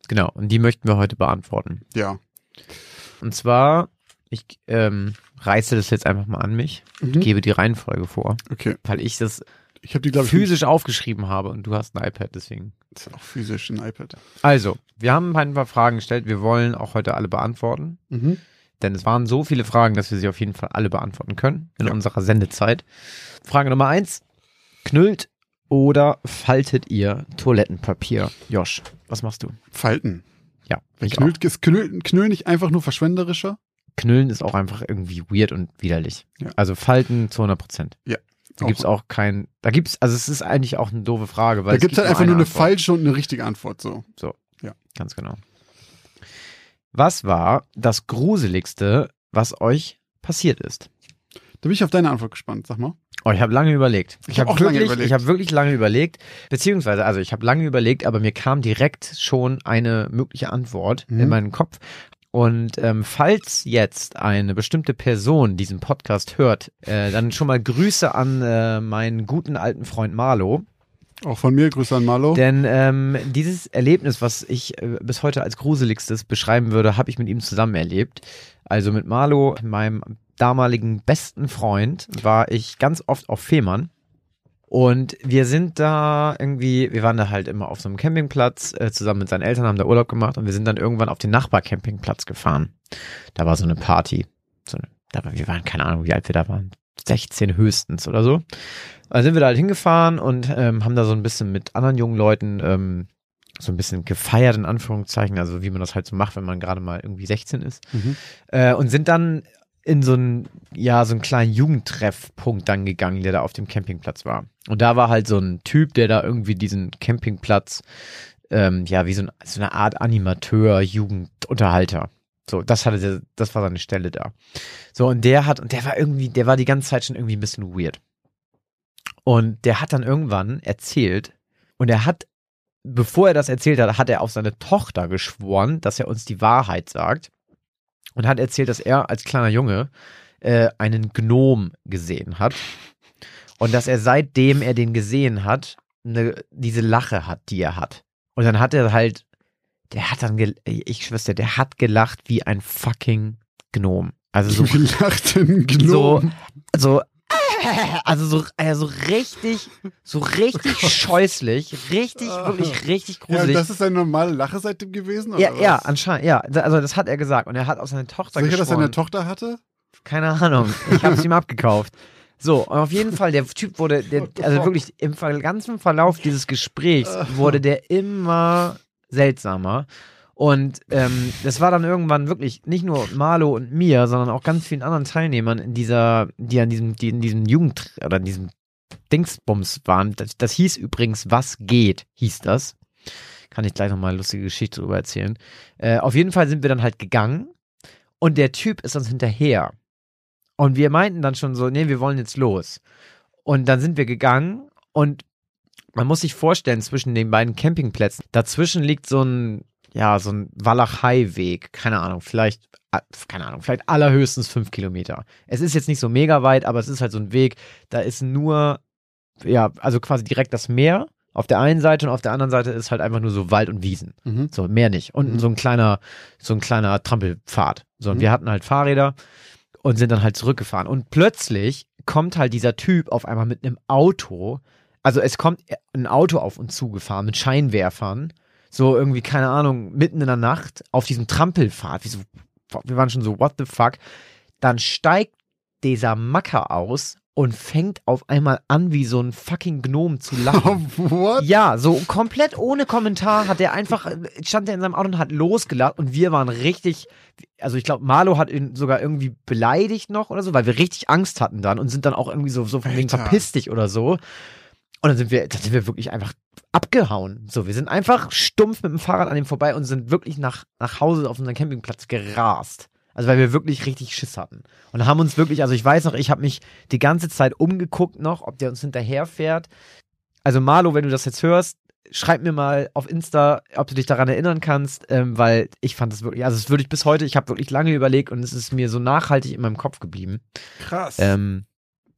Genau, und die möchten wir heute beantworten. Ja. Und zwar, ich ähm, reiße das jetzt einfach mal an mich, Mhm. gebe die Reihenfolge vor, Okay. weil ich das Ich habe die, glaube ich, physisch aufgeschrieben habe und du hast ein iPad, deswegen. Das ist auch physisch ein iPad. Also, wir haben ein paar Fragen gestellt. Wir wollen auch heute alle beantworten. Mhm. Denn es waren so viele Fragen, dass wir sie auf jeden Fall alle beantworten können in Ja. unserer Sendezeit. Frage Nummer eins. Knüllt oder faltet ihr Toilettenpapier? Josh, was machst du? Falten. Ja. Knüllt, ist Knüllen, Knüllen nicht einfach nur verschwenderischer? Knüllen ist auch einfach irgendwie weird und widerlich. Ja. Also falten zu 100 Prozent. Ja. Da gibt's auch kein, da gibt's, also es ist eigentlich auch eine doofe Frage, weil Da es gibt es halt gibt einfach nur eine Antwort. falsche und eine richtige Antwort. So. Ganz genau. Was war das Gruseligste, was euch passiert ist? Da bin ich auf deine Antwort gespannt, sag mal. Oh, ich habe lange überlegt. Ich Ich, hab habe lange wirklich, überlegt. ich habe wirklich lange überlegt, beziehungsweise, also ich habe lange überlegt, aber mir kam direkt schon eine mögliche Antwort Mhm. in meinen Kopf. Und ähm, falls jetzt eine bestimmte Person diesen Podcast hört, äh, dann schon mal Grüße an äh, meinen guten alten Freund Marlo. Auch von mir, Grüße an Marlo. Denn ähm, dieses Erlebnis, was ich äh, bis heute als gruseligstes beschreiben würde, habe ich mit ihm zusammen erlebt. Also mit Marlo, meinem damaligen besten Freund, war ich ganz oft auf Fehmarn. Und wir sind da irgendwie, wir waren da halt immer auf so einem Campingplatz, äh, zusammen mit seinen Eltern, haben da Urlaub gemacht und wir sind dann irgendwann auf den Nachbarcampingplatz gefahren. Da war so eine Party. So eine, da war, wir waren, keine Ahnung, wie alt wir da waren. 16 höchstens oder so. Dann sind wir da halt hingefahren und ähm, haben da so ein bisschen mit anderen jungen Leuten ähm, so ein bisschen gefeiert, in Anführungszeichen, also wie man das halt so macht, wenn man gerade mal irgendwie 16 ist. Mhm. Äh, und sind dann in so einen, ja, so einen kleinen Jugendtreffpunkt dann gegangen, der da auf dem Campingplatz war. Und da war halt so ein Typ, der da irgendwie diesen Campingplatz, ähm, ja, wie so, ein, so eine Art Animateur, Jugendunterhalter. So, das hatte der, das war seine Stelle da. So, und der hat, und der war irgendwie, der war die ganze Zeit schon irgendwie ein bisschen weird. Und der hat dann irgendwann erzählt, und er hat, bevor er das erzählt hat, hat er auf seine Tochter geschworen, dass er uns die Wahrheit sagt. Und hat erzählt, dass er als kleiner Junge äh, einen Gnom gesehen hat. Und dass er seitdem er den gesehen hat, ne, diese Lache hat, die er hat. Und dann hat er halt, der hat dann, ich schwör's dir, der hat gelacht wie ein fucking Gnom. Also so Gelachten so, Gnom. so, [LAUGHS] also so, also richtig, so richtig scheußlich, richtig, wirklich richtig Ja, gruselig. das ist seine normale Lache seitdem gewesen? Oder Ja, was? ja, anscheinend, ja. Also das hat er gesagt. Und er hat auch seine Tochter Sicher, dass er eine Tochter hatte? Keine Ahnung. Ich habe es ihm abgekauft. So, und auf jeden Fall, der Typ wurde, der, also wirklich im ganzen Verlauf dieses Gesprächs [LAUGHS] wurde der immer seltsamer. Und ähm, das war dann irgendwann wirklich nicht nur Marlo und mir, sondern auch ganz vielen anderen Teilnehmern in dieser, die an diesem, die in diesem Jugend oder in diesem Dingsbums waren. Das, das hieß übrigens, was geht, hieß das. Kann ich gleich nochmal eine lustige Geschichte drüber erzählen. Äh, auf jeden Fall sind wir dann halt gegangen und der Typ ist uns hinterher. Und wir meinten dann schon so, nee, wir wollen jetzt los. Und dann sind wir gegangen und man muss sich vorstellen, zwischen den beiden Campingplätzen, dazwischen liegt so ein, ja, so ein Walachei-Weg. Keine Ahnung, vielleicht, keine Ahnung, vielleicht allerhöchstens fünf Kilometer. Es ist jetzt nicht so mega weit, aber es ist halt so ein Weg, da ist nur, ja, also quasi direkt das Meer auf der einen Seite und auf der anderen Seite ist halt einfach nur so Wald und Wiesen. Mhm. So, mehr nicht. Und Mhm. so ein kleiner, so ein kleiner Trampelpfad. So, und Mhm. wir hatten halt Fahrräder und sind dann halt zurückgefahren. Und plötzlich kommt halt dieser Typ auf einmal mit einem Auto. Also es kommt ein Auto auf uns zugefahren mit Scheinwerfern. So irgendwie, keine Ahnung, mitten in der Nacht auf diesem Trampelpfad. Wie so, wir waren schon so, what the fuck? Dann steigt dieser Macker aus und fängt auf einmal an, wie so ein fucking Gnom zu lachen. [LAUGHS] What? Ja, so komplett ohne Kommentar hat er einfach, stand er in seinem Auto und hat losgelacht und wir waren richtig, also ich glaube, Marlo hat ihn sogar irgendwie beleidigt noch oder so, weil wir richtig Angst hatten dann und sind dann auch irgendwie so, so von wegen verpiss dich oder so. Und dann sind wir, dann sind wir wirklich einfach abgehauen. So, wir sind einfach stumpf mit dem Fahrrad an ihm vorbei und sind wirklich nach, nach Hause auf unseren Campingplatz gerast. Also weil wir wirklich richtig Schiss hatten. Und haben uns wirklich, also ich weiß noch, ich habe mich die ganze Zeit umgeguckt noch, ob der uns hinterherfährt. Also Marlo, wenn du das jetzt hörst, schreib mir mal auf Insta, ob du dich daran erinnern kannst, ähm, weil ich fand das wirklich, also es würde ich bis heute, ich habe wirklich lange überlegt und es ist mir so nachhaltig in meinem Kopf geblieben. Krass. Ähm,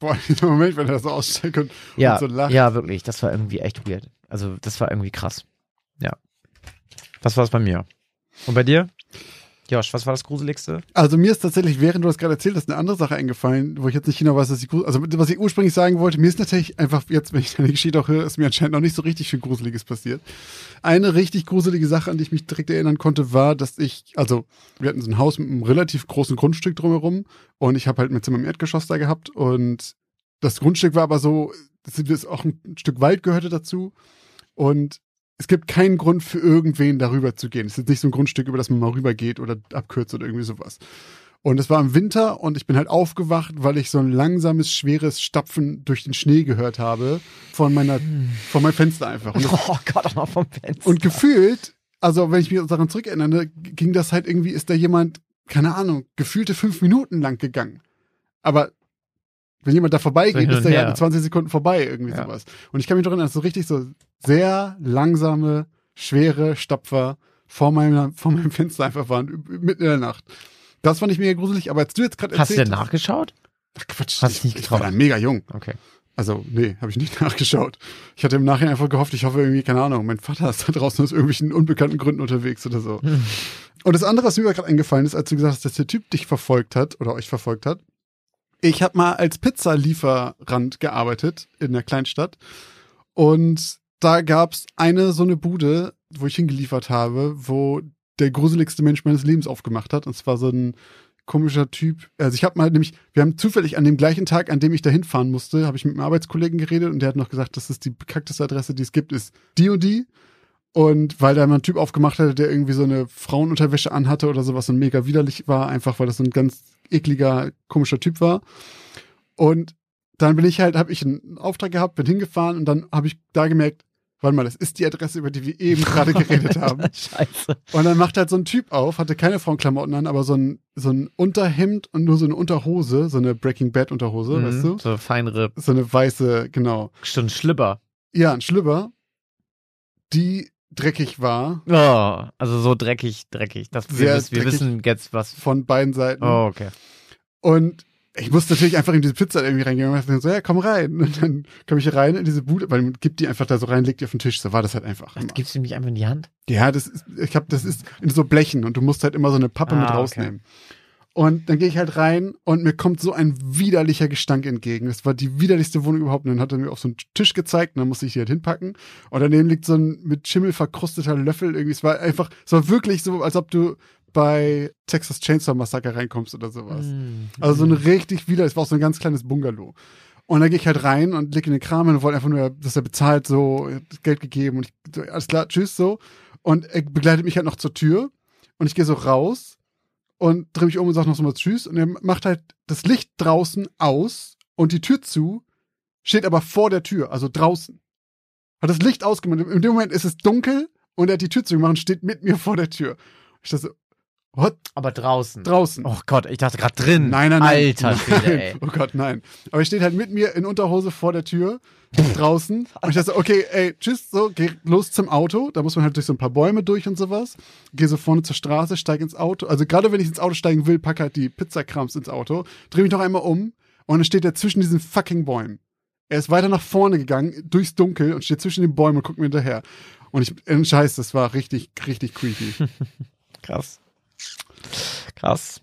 Boah, [LAUGHS] dieser Moment, wenn er so aussteigt und, ja, und so lacht. ja, wirklich, das war irgendwie echt weird. Also das war irgendwie krass. Ja. Das war es bei mir. Und bei dir? Josh, was war das Gruseligste? Also mir ist tatsächlich, während du das gerade erzählt hast, eine andere Sache eingefallen, wo ich jetzt nicht genau weiß, was ich, also was ich ursprünglich sagen wollte. Mir ist tatsächlich einfach jetzt, wenn ich deine Geschichte auch höre, ist mir anscheinend noch nicht so richtig viel Gruseliges passiert. Eine richtig gruselige Sache, an die ich mich direkt erinnern konnte, war, dass ich, also wir hatten so ein Haus mit einem relativ großen Grundstück drumherum und ich habe halt mein Zimmer im Erdgeschoss da gehabt und das Grundstück war aber so, das ist auch ein Stück Wald gehörte dazu und es gibt keinen Grund für irgendwen darüber zu gehen. Es ist nicht so ein Grundstück, über das man mal rübergeht oder abkürzt oder irgendwie sowas. Und es war im Winter und ich bin halt aufgewacht, weil ich so ein langsames, schweres Stapfen durch den Schnee gehört habe von meiner, von meinem Fenster einfach. Und, [LAUGHS] Oh Gott, auch noch vom Fenster. und gefühlt, also wenn ich mich daran zurückerinnere, ging das halt irgendwie, ist da jemand, keine Ahnung, gefühlte fünf Minuten lang gegangen. Aber wenn jemand da So vorbeigeht, hin ist der ja in 20 Sekunden vorbei, irgendwie Ja. sowas. Und ich kann mich daran erinnern, dass so richtig so sehr langsame, schwere Stapfer vor meinem, vor meinem Fenster einfach waren, mitten in der Nacht. Das fand ich mega gruselig, aber als du jetzt gerade Hast du erzählt denn nachgeschaut? Ach Quatsch, Hast ich, nicht ich war getraut? da mega jung. Okay. Also, nee, habe ich nicht [LAUGHS] nachgeschaut. Ich hatte im Nachhinein einfach gehofft, ich hoffe irgendwie, keine Ahnung, mein Vater ist da draußen aus irgendwelchen unbekannten Gründen unterwegs oder so. Hm. Und das andere, was mir gerade eingefallen ist, als du gesagt hast, dass der Typ dich verfolgt hat oder euch verfolgt hat. Ich habe mal als Pizzalieferant gearbeitet in der Kleinstadt und da gab's eine so eine Bude, wo ich hingeliefert habe, wo der gruseligste Mensch meines Lebens aufgemacht hat. Und zwar so ein komischer Typ. Also ich habe mal nämlich, wir haben zufällig an dem gleichen Tag, an dem ich da hinfahren musste, habe ich mit einem Arbeitskollegen geredet und der hat noch gesagt, dass es die bekackteste Adresse, die es gibt, ist die und die. Und weil da mal ein Typ aufgemacht hatte, der irgendwie so eine Frauenunterwäsche anhatte oder sowas und mega widerlich war, einfach weil das so ein ganz ekliger, komischer Typ war. Und dann bin ich halt, habe ich einen Auftrag gehabt, bin hingefahren und dann habe ich da gemerkt, warte mal, das ist die Adresse, über die wir eben [LAUGHS] gerade geredet haben. [LAUGHS] Scheiße. Und dann macht halt so ein Typ auf, hatte keine Frauenklamotten an, aber so ein, so ein Unterhemd und nur so eine Unterhose, so eine Breaking Bad Unterhose, Mhm, weißt du? So feinere, So eine weiße, genau. schon Schlipper. Ja, ein Schlüpper, die dreckig war, Oh, also so dreckig, dreckig. Das, wir, wissen, wir wissen jetzt was. von beiden Seiten. Oh, okay. Und ich musste natürlich einfach in diese Pizza irgendwie reingehen und dachte so, ja, komm rein. Und dann komme ich rein in diese Bude, weil man gibt die einfach da so rein, legt die auf den Tisch. So war das halt einfach. Immer. gibst du mich einfach in die Hand? Ja, das ist, ich habe, das ist in so Blechen und du musst halt immer so eine Pappe Ah, mit okay. Und dann gehe ich halt rein und mir kommt so ein widerlicher Gestank entgegen. Das war die widerlichste Wohnung überhaupt. Und dann hat er mir auf so einen Tisch gezeigt und dann musste ich die halt hinpacken. Und daneben liegt so ein mit Schimmel verkrusteter Löffel irgendwie. Es war einfach, es war wirklich so, als ob du bei Texas Chainsaw Massacre reinkommst oder sowas. Mm. Also so ein richtig wieder, es war auch so ein ganz kleines Bungalow. Und dann gehe ich halt rein und leg in den Kram und wollte einfach nur, dass er bezahlt, so Geld gegeben und ich, alles klar, tschüss, so. Und er begleitet mich halt noch zur Tür und ich gehe so raus und drehe mich um und sage noch so mal Tschüss und er macht halt das Licht draußen aus und die Tür zu, steht aber vor der Tür, also draußen. Hat das Licht ausgemacht. In dem Moment ist es dunkel und er hat die Tür zugemacht und steht mit mir vor der Tür. Ich dachte so, what? Aber draußen. Draußen. Oh Gott, ich dachte gerade drin. Nein, nein, nein. Alter Schwede, ey. Oh Gott, nein. Aber er steht halt mit mir in Unterhose vor der Tür, draußen. Und ich dachte, so, okay, ey, tschüss, so, geh los zum Auto. Da muss man halt durch so ein paar Bäume durch und sowas. Geh so vorne zur Straße, steig ins Auto. Also gerade wenn ich ins Auto steigen will, pack halt die Pizzakrams ins Auto. Dreh mich noch einmal um und dann steht er zwischen diesen fucking Bäumen. Er ist weiter nach vorne gegangen, durchs Dunkel und steht zwischen den Bäumen und guckt mir hinterher. Und ich, äh, scheiß, das war richtig, richtig creepy. [LAUGHS] Krass. Krass.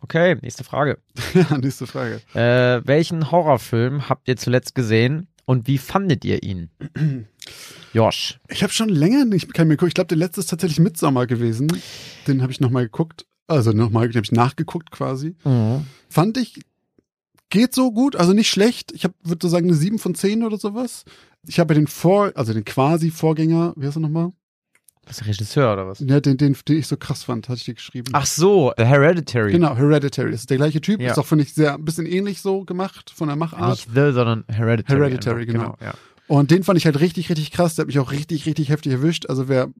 Okay, nächste Frage. [LAUGHS] ja, nächste Frage. Äh, welchen Horrorfilm habt ihr zuletzt gesehen und wie fandet ihr ihn? [CLEARS THROAT] Josh. Ich habe schon länger nicht keinen mehr geguckt. Ich glaube, der letzte ist tatsächlich Midsommer gewesen. Den habe ich nochmal geguckt. Also nochmal, den habe ich nachgeguckt quasi. Fand ich, geht so gut, also nicht schlecht. Ich habe, würde so sagen, eine 7 von 10 oder sowas. Ich habe den Vor, also den quasi Vorgänger, wie heißt er nochmal? Was der Regisseur oder was? Ja, den, den, den ich so krass fand, hatte ich dir geschrieben. Ach so, The Hereditary. Genau, Hereditary. Das ist der gleiche Typ. Ja. Ist auch, finde ich, sehr ein bisschen ähnlich so gemacht von der Machart. Nicht The, sondern Hereditary. Hereditary, einfach. genau. ja. Und den fand ich halt richtig, richtig krass. Der hat mich auch richtig, richtig heftig erwischt. Also wer,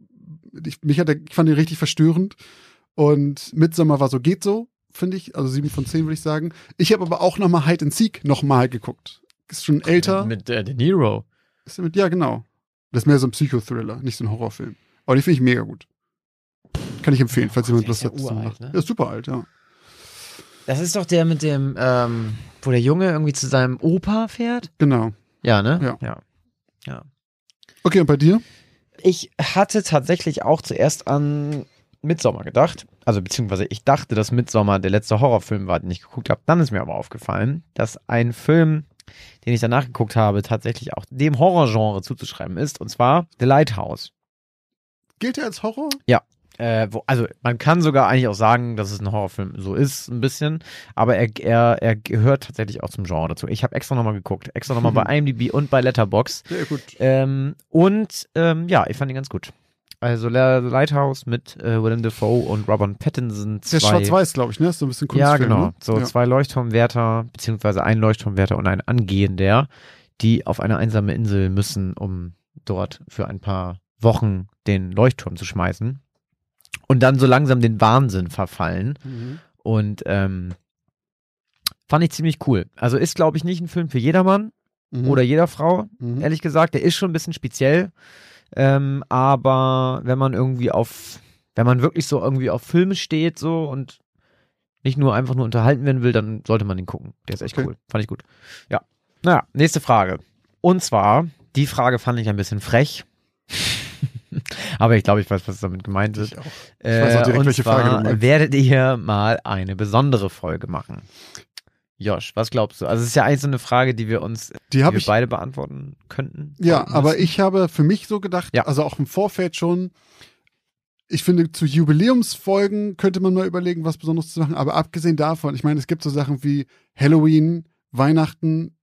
ich, mich hat der, ich fand den richtig verstörend. Und Midsommer war so, geht so, finde ich. Also sieben von zehn würde ich sagen. Ich habe aber auch nochmal Hide and Seek nochmal geguckt. Ist schon älter. Mit äh, De Niro. Ist mit, ja, genau. Das ist mehr so ein Psychothriller, nicht so ein Horrorfilm. Aber die finde ich mega gut. Kann ich empfehlen, falls Oh, jemand der Lust ja hat. machen. ne? Ja, ist super alt, ja. Das ist doch der mit dem, ähm, wo der Junge irgendwie zu seinem Opa fährt? Genau. Ja, ne? Ja. ja. Ja. Okay, und bei dir? Ich hatte tatsächlich auch zuerst an Midsommar gedacht. Also beziehungsweise ich dachte, dass Midsommar der letzte Horrorfilm war, den ich geguckt habe. Dann ist mir aber aufgefallen, dass ein Film, den ich danach geguckt habe, tatsächlich auch dem Horrorgenre zuzuschreiben ist. Und zwar The Lighthouse. Gilt der als Horror? Äh, wo, also man kann sogar eigentlich auch sagen, dass es ein Horrorfilm so ist, ein bisschen, aber er, er, er gehört tatsächlich auch zum Genre dazu. Ich habe extra nochmal geguckt, extra nochmal bei [LAUGHS] IMDb und bei Letterbox Sehr gut. ähm, und ähm, ja, ich fand ihn ganz gut. Also The Lighthouse mit äh, Willem Dafoe und Robert Pattinson. Der ist Zwei, schwarz-weiß, glaube ich, ne? Ist so ein bisschen ja, Kunstfilm, genau. Ne? So ja. zwei Leuchtturmwärter, beziehungsweise ein Leuchtturmwärter und ein Angehender, die auf eine einsame Insel müssen, um dort für ein paar Wochen den Leuchtturm zu schmeißen. Und dann so langsam den Wahnsinn verfallen. Mhm. Und ähm, fand ich ziemlich cool. Also ist, glaube ich, nicht ein Film für jedermann Mhm. oder jeder Frau, Mhm. ehrlich gesagt. Der ist schon ein bisschen speziell. Ähm, aber wenn man irgendwie auf, wenn man wirklich so irgendwie auf Filme steht so und nicht nur einfach nur unterhalten werden will, dann sollte man den gucken. Der ist echt Okay. cool. Fand ich gut. Ja. Naja, nächste Frage. Und zwar, die Frage fand ich ein bisschen frech. [LAUGHS] aber ich glaube, ich weiß, was damit gemeint ist. Ich auch. Äh, weiß auch direkt, welche Frage du meinst. werdet ihr mal eine besondere Folge machen. Josh, was glaubst du? Also es ist ja eigentlich so eine Frage, die wir uns, Die wir ich beide beantworten könnten. Ja, aber ich habe für mich so gedacht, Ja. also auch im Vorfeld schon, ich finde, zu Jubiläumsfolgen könnte man mal überlegen, was Besonderes zu machen. Aber abgesehen davon, ich meine, es gibt so Sachen wie Halloween, Weihnachten.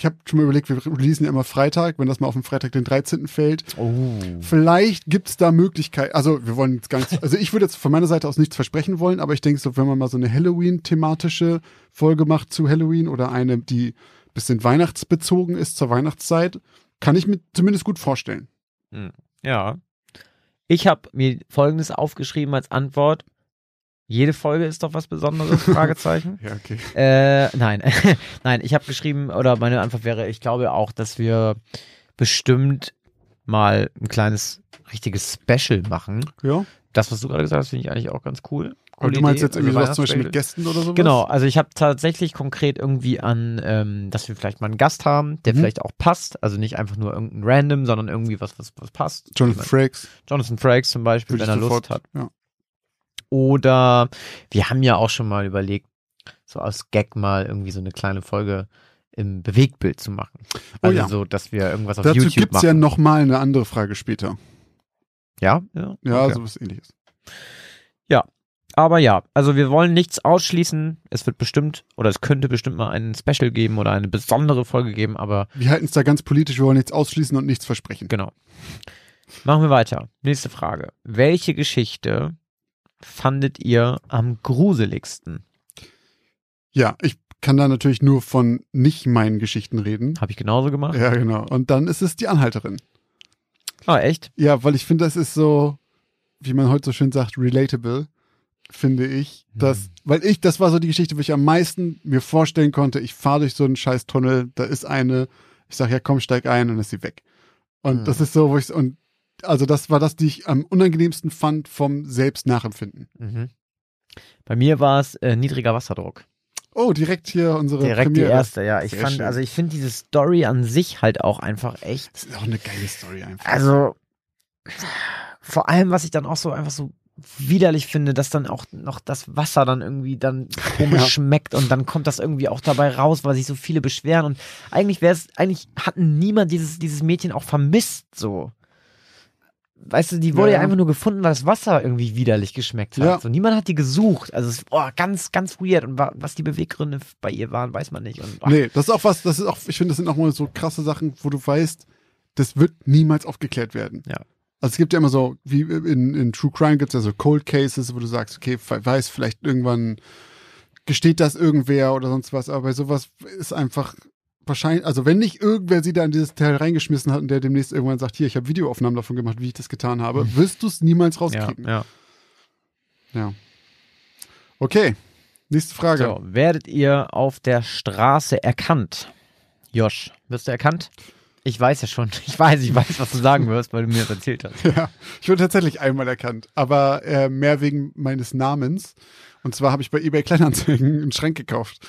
Ich habe schon mal überlegt, wir releasen ja immer Freitag, wenn das mal auf den Freitag den 13. fällt. Oh. Vielleicht gibt's da Möglichkeiten, also wir wollen jetzt gar nichts, also ich würde jetzt von meiner Seite aus nichts versprechen wollen, aber ich denke so, wenn man mal so eine Halloween-thematische Folge macht zu Halloween oder eine, die bisschen weihnachtsbezogen ist zur Weihnachtszeit, kann ich mir zumindest gut vorstellen. Ja. Ich habe mir Folgendes aufgeschrieben als Antwort. Jede Folge ist doch was Besonderes? [LAUGHS] Fragezeichen. Ja, okay. Äh, nein, [LAUGHS] nein, ich habe geschrieben, oder meine Antwort wäre, ich glaube auch, dass wir bestimmt mal ein kleines richtiges Special machen. Ja. Das, was du gerade gesagt hast, finde ich eigentlich auch ganz cool. Und Coole du meinst Idee. jetzt irgendwie Also sowas zum Beispiel mit. Gästen oder sowas? Genau, also ich habe tatsächlich konkret irgendwie an, ähm, dass wir vielleicht mal einen Gast haben, der Mhm. vielleicht auch passt. Also nicht einfach nur irgendein Random, sondern irgendwie was, was, was passt. Jonathan Frakes. Jonathan Frakes zum Beispiel, Würde wenn er sofort, Lust hat. Ja. Oder wir haben ja auch schon mal überlegt, so aus Gag mal irgendwie so eine kleine Folge im Bewegtbild zu machen. Also oh ja. so, dass wir irgendwas auf Dazu YouTube gibt's machen. ja nochmal eine andere Frage später. ja, ja, Ja, okay. sowas ähnliches. Aber ja, also wir wollen nichts ausschließen. Es wird bestimmt oder es könnte bestimmt mal ein Special geben oder eine besondere Folge geben, aber Wir halten es da ganz politisch, wir wollen nichts ausschließen und nichts versprechen. genau. Machen wir weiter. Nächste Frage. Welche Geschichte fandet ihr am gruseligsten? Ja, ich kann da natürlich nur von nicht meinen Geschichten reden. Habe ich genauso gemacht? Ja, genau. Und dann ist es die Anhalterin. Ah, echt? Ja, weil ich finde, das ist so, wie man heute so schön sagt, relatable, finde ich. Dass, Mhm. Weil ich, das war so die Geschichte, wo ich am meisten mir vorstellen konnte, ich fahre durch so einen scheiß Tunnel, da ist eine, ich sage, ja komm, steig ein und dann ist sie weg. Und Mhm. das ist so, wo ich, und also das war das, die ich am unangenehmsten fand vom Selbstnachempfinden. Mhm. Bei mir war es äh, niedriger Wasserdruck. Oh, direkt hier unsere Direkt Premiere. die erste, ja. Ich Sehr fand, schön. also ich finde diese Story an sich halt auch einfach echt. Das ist auch eine geile Story einfach. Also vor allem, was ich dann auch so einfach so widerlich finde, dass dann auch noch das Wasser dann irgendwie dann komisch [LAUGHS] Ja. schmeckt und dann kommt das irgendwie auch dabei raus, weil sich so viele beschweren und eigentlich wäre es, eigentlich hatten niemand dieses, dieses Mädchen auch vermisst so. Weißt du, die wurde ja, Ja. einfach nur gefunden, weil das Wasser irgendwie widerlich geschmeckt hat. Ja. So, niemand hat die gesucht. Also es oh, ganz, ganz weird. Und wa was die Beweggründe bei ihr waren, weiß man nicht. Und, oh, Nee, das ist auch was, das ist auch, ich finde, das sind auch mal so krasse Sachen, wo du weißt, das wird niemals aufgeklärt werden. Ja. Also es gibt ja immer so, wie in, in True Crime gibt es ja so Cold Cases, wo du sagst, okay, weiß vielleicht irgendwann gesteht das irgendwer oder sonst was, aber bei sowas ist einfach wahrscheinlich, also wenn nicht irgendwer sie da in dieses Teil reingeschmissen hat und der demnächst irgendwann sagt, hier, ich habe Videoaufnahmen davon gemacht, wie ich das getan habe, wirst du es niemals ja, rauskriegen. ja. Ja. Okay, nächste Frage. So, werdet ihr auf der Straße erkannt? Josh, wirst du erkannt? Ich weiß ja schon, [LAUGHS] ich weiß, ich weiß, was du sagen wirst, weil du mir das erzählt hast. [LAUGHS] Ja, ich wurde tatsächlich einmal erkannt, aber äh, mehr wegen meines Namens. Und zwar habe ich bei eBay Kleinanzeigen einen Schrank gekauft.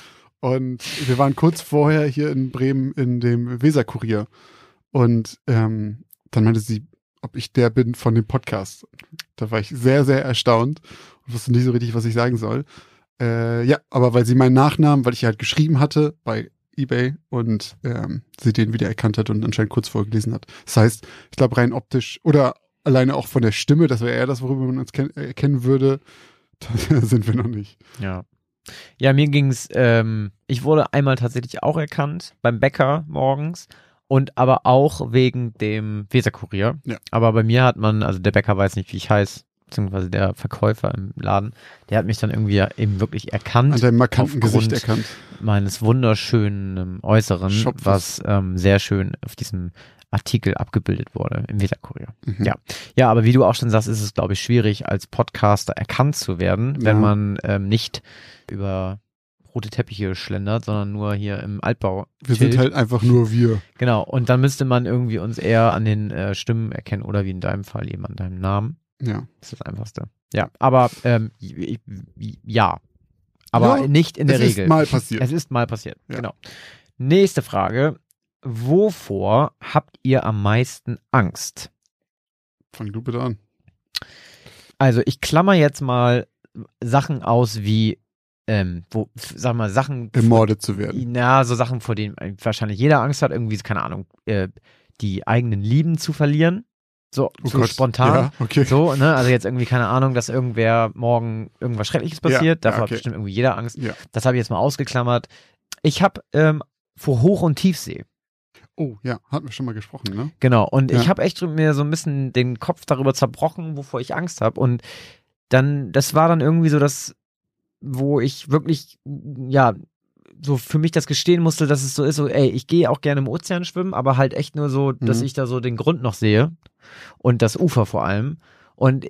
Und wir waren kurz vorher hier in Bremen in dem Weserkurier. Und ähm, dann meinte sie, ob ich der bin von dem Podcast. Da war ich sehr, sehr erstaunt und wusste nicht so richtig, was ich sagen soll. Äh, ja, aber weil sie meinen Nachnamen, weil ich halt geschrieben hatte bei eBay und ähm, sie den wieder erkannt hat und anscheinend kurz vorher gelesen hat. Das heißt, ich glaube rein optisch oder alleine auch von der Stimme, das wäre eher das, worüber man uns ken- erkennen würde, [LAUGHS] da sind wir noch nicht. Ja. Ja, mir ging's, ähm, ich wurde einmal tatsächlich auch erkannt, beim Bäcker morgens und aber auch wegen dem Weserkurier. Ja. Aber bei mir hat man, also der Bäcker weiß nicht, wie ich heiße, beziehungsweise der Verkäufer im Laden, der hat mich dann irgendwie eben wirklich erkannt. An deinem markanten Gesicht erkannt. meines wunderschönen ähm, Äußeren, Schopfes. was ähm, sehr schön auf diesem Artikel abgebildet wurde im Weserkurier. Mhm. Ja. Ja, aber wie du auch schon sagst, ist es, glaube ich, schwierig, als Podcaster erkannt zu werden, wenn Ja. man ähm, nicht über rote Teppiche schlendert, sondern nur hier im Altbau. Wir chillt. sind halt einfach nur wir. Genau, und dann müsste man irgendwie uns eher an den äh, Stimmen erkennen oder wie in deinem Fall eben an deinem Namen. Ja. Das ist das Einfachste. Ja, aber ähm, ja. Aber Ja, nicht in der es Regel. ist mal passiert. Es ist mal passiert, Ja. genau. Nächste Frage. Wovor habt ihr am meisten Angst? Fang du bitte an. Also ich klammer jetzt mal Sachen aus wie, ähm, wo, sag mal, Sachen, Ermordet zu werden. na, so Sachen, vor denen wahrscheinlich jeder Angst hat, irgendwie, keine Ahnung, äh, die eigenen Lieben zu verlieren. So, Oh so spontan. Ja, okay. So, ne, also jetzt irgendwie keine Ahnung, dass irgendwer morgen irgendwas Schreckliches Ja, passiert. ja, Davor okay. hat bestimmt irgendwie jeder Angst. Ja. Das habe ich jetzt mal ausgeklammert. Ich habe ähm, vor Hoch- und Tiefsee. Oh, ja, hatten wir schon mal gesprochen, ne? Genau. Und Ja. ich habe echt mir so ein bisschen den Kopf darüber zerbrochen, wovor ich Angst habe. Und dann, das war dann irgendwie so das, wo ich wirklich, ja, so für mich das gestehen musste, dass es so ist, so, ey, ich gehe auch gerne im Ozean schwimmen, aber halt echt nur so, dass Mhm. ich da so den Grund noch sehe und das Ufer vor allem. Und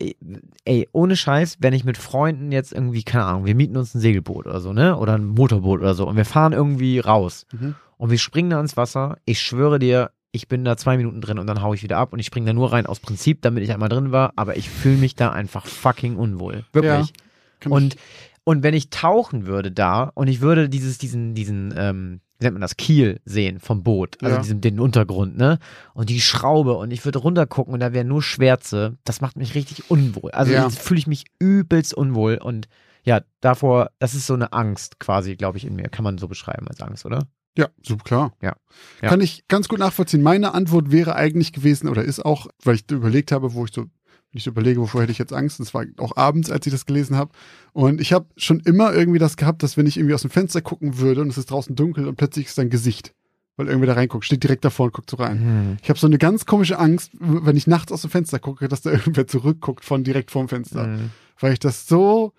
ey, ohne Scheiß, wenn ich mit Freunden jetzt irgendwie, keine Ahnung, wir mieten uns ein Segelboot oder so, ne? Oder ein Motorboot oder so und wir fahren irgendwie raus Mhm. und wir springen da ins Wasser. Ich schwöre dir, ich bin da zwei Minuten drin und dann hau ich wieder ab und ich springe da nur rein aus Prinzip, damit ich einmal drin war, aber ich fühle mich da einfach fucking unwohl. Wirklich. Kann Und, und wenn ich tauchen würde da und ich würde dieses, diesen, diesen ähm, wie nennt man das, Kiel sehen vom Boot, also Ja. diesem, den Untergrund, ne? Und die Schraube und ich würde runtergucken und da wäre nur Schwärze. Das macht mich richtig unwohl. Also Ja. fühle ich mich übelst unwohl und ja, davor, das ist so eine Angst quasi, glaube ich, in mir. Kann man so beschreiben als Angst, oder? Ja, super klar. Ja. Ja. Kann ich ganz gut nachvollziehen. Meine Antwort wäre eigentlich gewesen, oder ist auch, weil ich überlegt habe, wo ich so, ich überlege, wovor hätte ich jetzt Angst, das war auch abends, als ich das gelesen habe. Und ich habe schon immer irgendwie das gehabt, dass wenn ich irgendwie aus dem Fenster gucken würde und es ist draußen dunkel und plötzlich ist dein Gesicht, weil irgendwer da reinguckt, steht direkt davor und guckt so rein. Hm. Ich habe so eine ganz komische Angst, wenn ich nachts aus dem Fenster gucke, dass da irgendwer zurückguckt von direkt vorm Fenster. Hm. Weil ich das so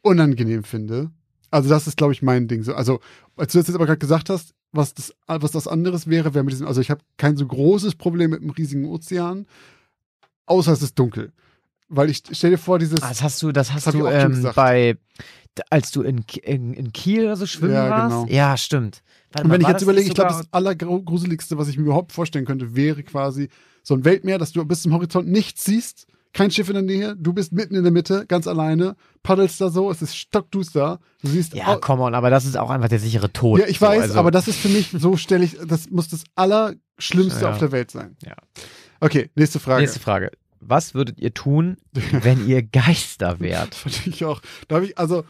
unangenehm finde. Also das ist, glaube ich, mein Ding. So, also, als du das jetzt aber gerade gesagt hast, was das, was das anderes wäre, wäre mit diesem, also ich habe kein so großes Problem mit einem riesigen Ozean, außer es ist dunkel. Weil ich stell dir vor, dieses, Ah, Das hast du, das hast ich du ähm, bei, als du in, in, in Kiel oder so schwimmen Ja, warst? genau. Ja, stimmt. Warte und wenn ich jetzt das überlege, ich glaube, das Allergruseligste, was ich mir überhaupt vorstellen könnte, wäre quasi so ein Weltmeer, dass du bis zum Horizont nichts siehst, kein Schiff in der Nähe, du bist mitten in der Mitte, ganz alleine, paddelst da so, es ist stockduster, du siehst Ja, come on, aber das ist auch einfach der sichere Tod. Ja, ich so, weiß, also- aber das ist für mich, so stelle ich, das muss das Allerschlimmste Ja. auf der Welt sein. Ja. Okay, nächste Frage. Nächste Frage. Was würdet ihr tun, wenn ihr [LAUGHS] Geister wärt? Fand ich auch. Da habe ich, also,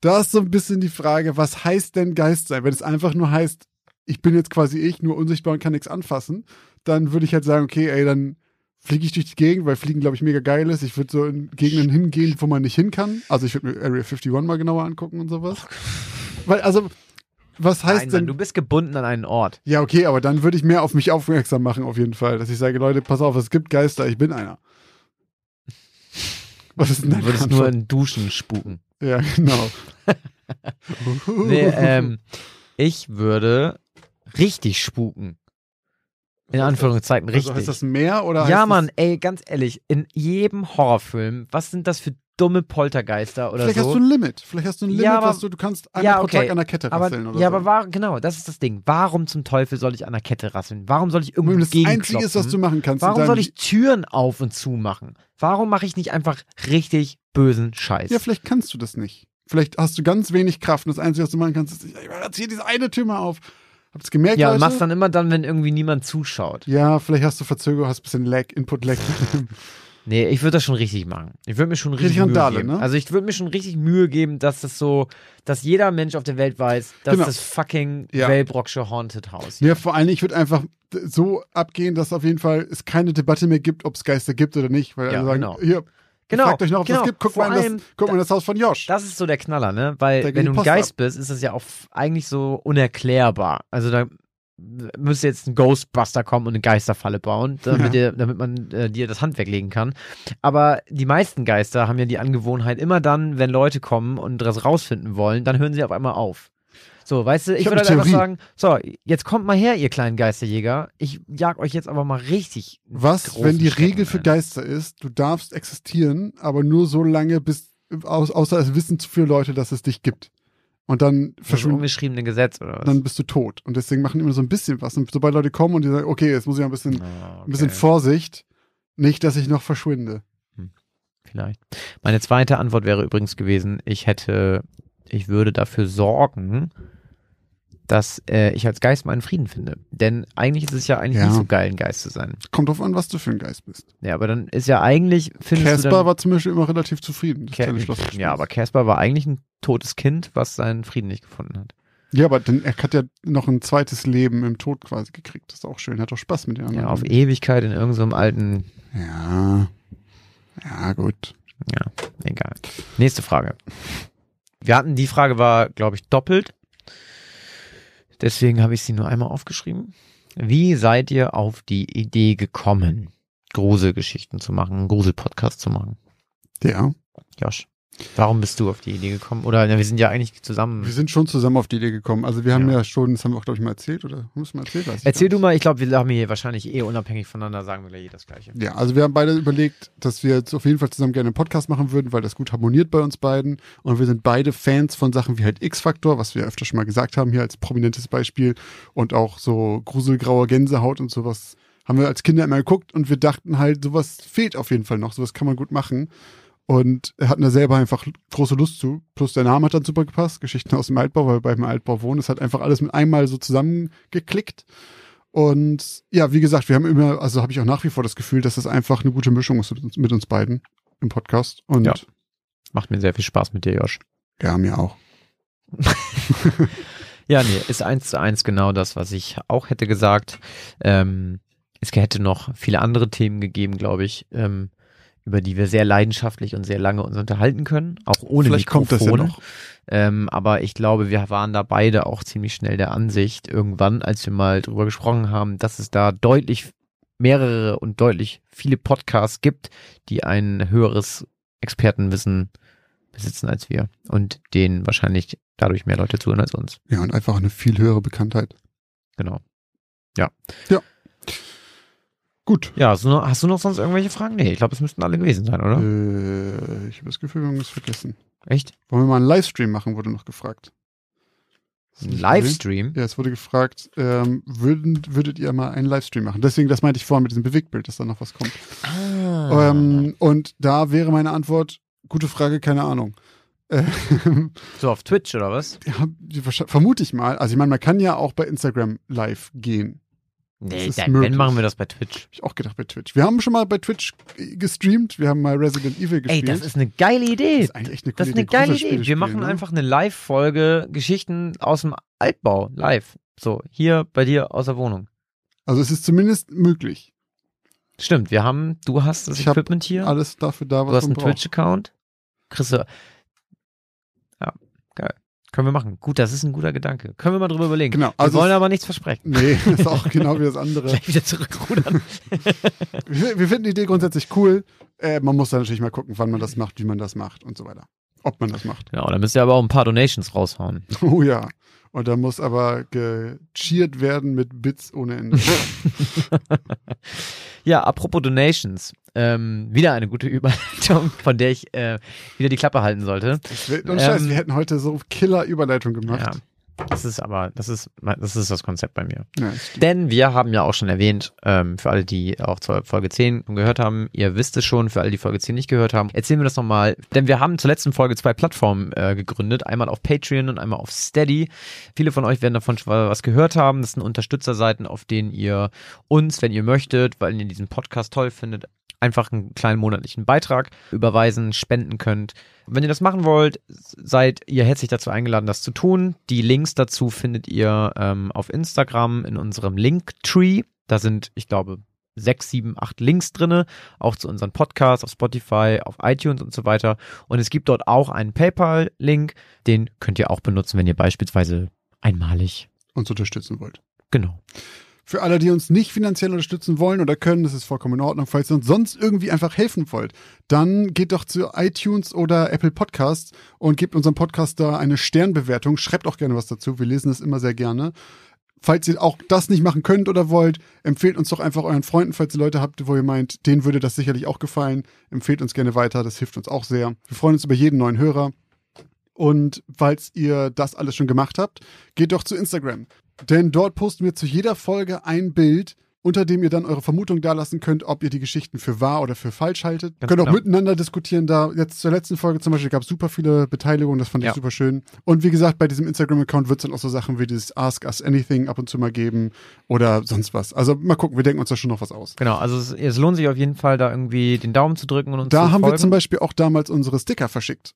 da ist so ein bisschen die Frage, was heißt denn Geist sein? Wenn es einfach nur heißt, ich bin jetzt quasi ich, nur unsichtbar und kann nichts anfassen, dann würde ich halt sagen, okay, ey, dann fliege ich durch die Gegend, weil Fliegen, glaube ich, mega geil ist. Ich würde so in Gegenden hingehen, wo man nicht hin kann. Also ich würde mir Area 51 mal genauer angucken und sowas. Weil, also, was heißt Nein, denn. Mann, du bist gebunden an einen Ort. Ja, okay, aber dann würde ich mehr auf mich aufmerksam machen, auf jeden Fall. Dass ich sage, Leute, pass auf, es gibt Geister, ich bin einer. [LAUGHS] Was ist denn Du würdest nur Antwort? in Duschen spuken. Ja, genau. [LAUGHS] Nee, ähm, ich würde richtig spuken. In Anführungszeichen richtig. Also heißt das mehr oder ja, Mann, ey, ganz ehrlich, in jedem Horrorfilm, was sind das für dumme Poltergeister oder vielleicht so? hast du ein Limit. Vielleicht hast du ein Limit, Ja, aber- was du, du kannst einmal Ja, pro okay. Tag an der Kette aber, rasseln oder ja, so. aber war, genau, das ist das Ding. Warum zum Teufel soll ich an der Kette rasseln? Warum soll ich irgendwo das Einzige ist, was du machen kannst. Warum soll ich Türen auf und zu machen? Warum mache ich nicht einfach richtig bösen Scheiß? Ja, vielleicht kannst du das nicht. Vielleicht hast du ganz wenig Kraft und das Einzige, was du machen kannst, ist, ich hier diese eine Tür mal auf. Habt's gemerkt, ja, Leute? machst dann immer dann, wenn irgendwie niemand zuschaut. ja, vielleicht hast du Verzögerung, hast ein bisschen Lag, Input-Lag. [LAUGHS] Nee, ich würde das schon richtig machen. Ich würde mir schon richtig, Richtig Mühe Randale, geben. ne? Also ich würde mir schon richtig Mühe geben, dass das so, dass jeder Mensch auf der Welt weiß, dass Genau. das fucking Ja. Wellbrocksche Haunted House. ja, vor allen Dingen, ich würde einfach so abgehen, dass auf jeden Fall es keine Debatte mehr gibt, ob es Geister gibt oder nicht. Weil Ja, alle sagen, genau. hier, Genau, fragt euch noch, ob es genau. gibt, guckt mal, in allem, das, guckt mal das Haus von Josh. Das ist so der Knaller, ne? Weil wenn du ein Geist ab. bist, ist das ja auch eigentlich so unerklärbar. Also da müsste jetzt ein Ghostbuster kommen und eine Geisterfalle bauen, damit, Ja. dir, damit man äh, dir das Handwerk legen kann. Aber die meisten Geister haben ja die Angewohnheit, immer dann, wenn Leute kommen und das rausfinden wollen, dann hören sie auf einmal auf. So, weißt du, ich, Ich würde halt einfach sagen, so, jetzt kommt mal her, ihr kleinen Geisterjäger. Ich jag euch jetzt aber mal richtig. Was, wenn die Regel für. Geister ist, du darfst existieren, aber nur so lange, bis, au- außer es wissen zu viele Leute, dass es dich gibt. Und dann Das verschwindet ungeschriebene Gesetz oder was? dann bist du tot. Und deswegen machen immer so ein bisschen was. Und sobald Leute kommen und die sagen, okay, jetzt muss ich ein bisschen, Ah, ein bisschen okay. Vorsicht, nicht, dass ich noch verschwinde. Vielleicht. Meine zweite Antwort wäre übrigens gewesen, ich hätte, ich würde dafür sorgen, dass äh, ich als Geist meinen Frieden finde. Denn eigentlich ist es ja eigentlich Ja. nicht so geil, ein Geist zu sein. Kommt drauf an, was du für ein Geist bist. Ja, aber dann ist ja eigentlich, findest du Casper dann, war zum Beispiel immer relativ zufrieden. Ja, aber Casper war eigentlich ein totes Kind, was seinen Frieden nicht gefunden hat. Ja, aber dann, er hat ja noch ein zweites Leben im Tod quasi gekriegt. Das ist auch schön. Er hat auch Spaß mit den anderen. Ja, auf Ewigkeit in irgendeinem alten, ja. Ja, gut. ja, egal. Nächste Frage. Wir hatten, die Frage war, glaube ich, doppelt. Deswegen habe ich sie nur einmal aufgeschrieben. Wie seid ihr auf die Idee gekommen, Gruselgeschichten zu machen, einen Grusel-Podcast zu machen? Ja. Josh, warum bist du auf die Idee gekommen? Oder na, wir sind ja eigentlich zusammen. Wir sind schon zusammen auf die Idee gekommen. Also wir haben Ja. ja, schon, das haben wir auch, glaube ich, mal erzählt, oder haben es mal erzählt? Erzähl du mal, ich glaube, wir haben hier wahrscheinlich eh unabhängig voneinander, sagen wir gleich das Gleiche. Ja, also wir haben beide überlegt, dass wir jetzt auf jeden Fall zusammen gerne einen Podcast machen würden, weil das gut harmoniert bei uns beiden. Und wir sind beide Fans von Sachen wie halt X-Faktor, was wir öfter schon mal gesagt haben hier als prominentes Beispiel. Und auch so gruselgrauer Gänsehaut und sowas haben wir als Kinder immer geguckt und wir dachten halt, sowas fehlt auf jeden Fall noch, sowas kann man gut machen. Und er hat da selber einfach große Lust zu. Plus der Name hat dann super gepasst. Geschichten aus dem Altbau, weil wir beim Altbau wohnen. Es hat einfach alles mit einmal so zusammengeklickt. Und ja, wie gesagt, wir haben immer, also habe ich auch nach wie vor das Gefühl, dass das einfach eine gute Mischung ist mit uns, mit uns beiden im Podcast. Und ja. Macht mir sehr viel Spaß mit dir, Josh. Ja, mir auch. [LAUGHS] ja, nee, ist eins zu eins genau das, was ich auch hätte gesagt. Ähm, es hätte noch viele andere Themen gegeben, glaube ich, ähm, über die wir sehr leidenschaftlich und sehr lange uns unterhalten können, auch ohne Vielleicht Mikrofon. kommt das ja noch. Ähm, aber ich glaube, wir waren da beide auch ziemlich schnell der Ansicht, irgendwann, als wir mal drüber gesprochen haben, dass es da deutlich mehrere und deutlich viele Podcasts gibt, die ein höheres Expertenwissen besitzen als wir und denen wahrscheinlich dadurch mehr Leute zuhören als uns. Ja, und einfach eine viel höhere Bekanntheit. Genau. Ja. Ja. Gut. Ja, hast du, noch, hast du noch sonst irgendwelche Fragen? Nee, ich glaube, es müssten alle gewesen sein, oder? Äh, ich habe das Gefühl, wir haben es vergessen. Echt? Wollen wir mal einen Livestream machen, wurde noch gefragt. Ein Livestream? Ja, es wurde gefragt, ähm, würden, würdet ihr mal einen Livestream machen? Deswegen, das meinte ich vorhin mit diesem Bewegtbild, dass da noch was kommt. Ah. Ähm, und da wäre meine Antwort, gute Frage, keine Ahnung. Ähm, [LAUGHS] so auf Twitch oder was? ja, vermute ich mal. Also ich meine, man kann ja auch bei Instagram live gehen. Nee, dann, wenn machen wir das bei Twitch. Hab ich auch gedacht bei Twitch. Wir haben schon mal bei Twitch gestreamt. Wir haben mal Resident Evil Ey, gespielt. das ist eine geile Idee. Das ist eigentlich echt eine Das ist eine Idee. geile Idee. Wir machen ne? einfach eine Live-Folge Geschichten aus dem Altbau live. So, hier bei dir aus der Wohnung. Also es ist zumindest möglich. Stimmt, wir haben, du hast das Ich Equipment hier. Alles dafür da, was du hast man einen braucht. Twitch-Account. Du. Ja, geil. Können wir machen. Gut, das ist ein guter Gedanke. Können wir mal drüber überlegen. Genau, wir also wollen es- aber nichts versprechen. Nee, das [LAUGHS] ist auch genau wie das andere. Gleich wieder zurückrudern. [LAUGHS] Wir, wir finden die Idee grundsätzlich cool. Äh, man muss dann natürlich mal gucken, wann man das macht, wie man das macht und so weiter. Ob man das macht. genau, dann müsst ihr aber auch ein paar Donations raushauen. [LAUGHS] Oh ja. Und da muss aber gecheert werden mit Bits ohne Ende. Ja, apropos Donations. Ähm, wieder eine gute Überleitung, [LAUGHS] von der ich äh, wieder die Klappe halten sollte. Und scheiße, Ähm, wir hätten heute so Killer-Überleitung gemacht. Ja. Das ist aber, das ist, das ist das Konzept bei mir. Ja. Denn wir haben ja auch schon erwähnt, ähm, für alle, die auch zur Folge 10 gehört haben, ihr wisst es schon, für alle, die Folge 10 nicht gehört haben, erzählen wir das nochmal. Denn wir haben zur letzten Folge zwei Plattformen äh, gegründet, einmal auf Patreon und einmal auf Steady. Viele von euch werden davon schon was gehört haben. Das sind Unterstützerseiten, auf denen ihr uns, wenn ihr möchtet, weil ihr diesen Podcast toll findet, einfach einen kleinen monatlichen Beitrag überweisen, spenden könnt. Wenn ihr das machen wollt, seid ihr herzlich dazu eingeladen, das zu tun. Die Links dazu findet ihr ähm, auf Instagram in unserem Linktree. Da sind, ich glaube, sechs, sieben, acht Links drinne, auch zu unseren Podcasts auf Spotify, auf iTunes und so weiter. Und es gibt dort auch einen PayPal-Link, den könnt ihr auch benutzen, wenn ihr beispielsweise einmalig. Uns unterstützen wollt. Genau. Für alle, die uns nicht finanziell unterstützen wollen oder können, das ist vollkommen in Ordnung. Falls ihr uns sonst irgendwie einfach helfen wollt, dann geht doch zu iTunes oder Apple Podcasts und gebt unserem Podcast da eine Sternbewertung. Schreibt auch gerne was dazu. Wir lesen das immer sehr gerne. Falls ihr auch das nicht machen könnt oder wollt, empfehlt uns doch einfach euren Freunden, falls ihr Leute habt, wo ihr meint, denen würde das sicherlich auch gefallen. Empfehlt uns gerne weiter, das hilft uns auch sehr. Wir freuen uns über jeden neuen Hörer. Und falls ihr das alles schon gemacht habt, geht doch zu Instagram. Denn dort posten wir zu jeder Folge ein Bild, unter dem ihr dann eure Vermutung dalassen könnt, ob ihr die Geschichten für wahr oder für falsch haltet. Ganz Könnt auch genau. miteinander diskutieren. Da jetzt zur letzten Folge zum Beispiel gab es super viele Beteiligungen, das fand Ja. ich super schön. Und wie gesagt, bei diesem Instagram-Account wird es dann auch so Sachen wie dieses Ask Us Anything ab und zu mal geben oder sonst was. Also mal gucken, wir denken uns da schon noch was aus. Genau, also es, es lohnt sich auf jeden Fall, da irgendwie den Daumen zu drücken und uns Da zu haben folgen. wir zum Beispiel auch damals unsere Sticker verschickt.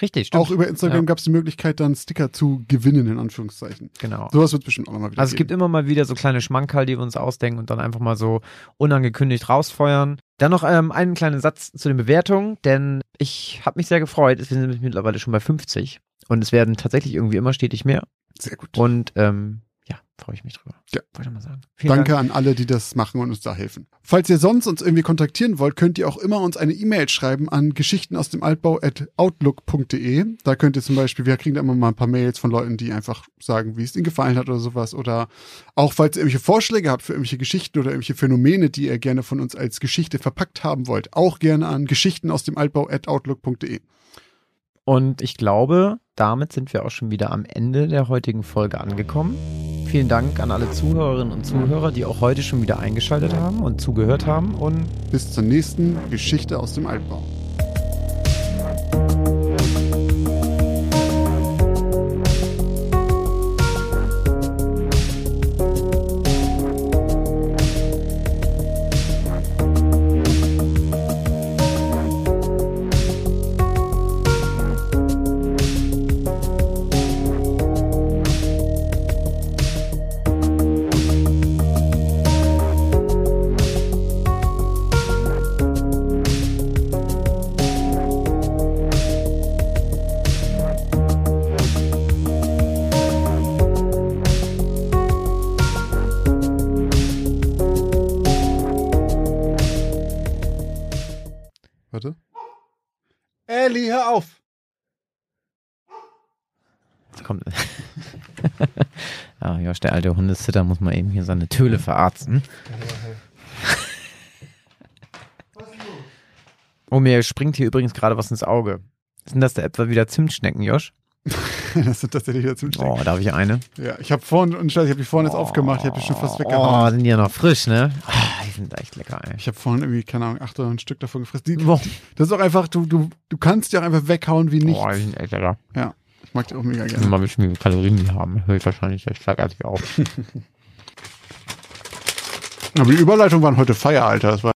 Richtig, stimmt. Auch über Instagram Ja. gab es die Möglichkeit, dann Sticker zu gewinnen, in Anführungszeichen. Genau. Sowas wird es bestimmt auch nochmal wieder Also es geben. gibt immer mal wieder so kleine Schmankerl, die wir uns ausdenken und dann einfach mal so unangekündigt rausfeuern. Dann noch ähm, einen kleinen Satz zu den Bewertungen, denn ich habe mich sehr gefreut. Wir sind nämlich mittlerweile schon bei 50 und es werden tatsächlich irgendwie immer stetig mehr. Sehr gut. Und ähm, freue ich mich drüber. Ja. Wollte ich mal sagen. Vielen Danke Dank. an alle, die das machen und uns da helfen. Falls ihr sonst uns irgendwie kontaktieren wollt, könnt ihr auch immer uns eine E-Mail schreiben an geschichten aus dem Altbau at outlook.de. Da könnt ihr zum Beispiel, wir kriegen da immer mal ein paar Mails von Leuten, die einfach sagen, wie es ihnen gefallen hat oder sowas. Oder auch falls ihr irgendwelche Vorschläge habt für irgendwelche Geschichten oder irgendwelche Phänomene, die ihr gerne von uns als Geschichte verpackt haben wollt, auch gerne an geschichten aus dem Altbau at outlook.de. Und ich glaube, damit sind wir auch schon wieder am Ende der heutigen Folge angekommen. Vielen Dank an alle Zuhörerinnen und Zuhörer, die auch heute schon wieder eingeschaltet haben und zugehört haben. Und Bis zur nächsten Geschichte aus dem Altbau. Kommt. ah, [LAUGHS] Josh, der alte Hundesitter muss mal eben hier seine Töle verarzten. [LAUGHS] Oh, mir springt hier übrigens gerade was ins Auge. Sind das da etwa wieder Zimtschnecken, Josh? [LAUGHS] das sind tatsächlich wieder Zimtschnecken. Oh, darf ich eine? Ja, ich habe vorhin, und ich habe die vorhin jetzt aufgemacht, ich habe die schon fast Oh, weggehauen. sind die ja noch frisch, ne? Ah, die sind echt lecker, ey. Ich habe vorhin irgendwie, keine Ahnung, acht oder ein Stück davon gefressen. Die, das ist auch einfach, du, du, du kannst die auch einfach weghauen wie nichts. Oh, die sind echt lecker. Ja, ich mag die auch mega gerne. mal wissen, wie viele Kalorien die haben, höre ich wahrscheinlich echt schlagartig auf. Aber die Überleitung waren heute Feier, Alter. Das war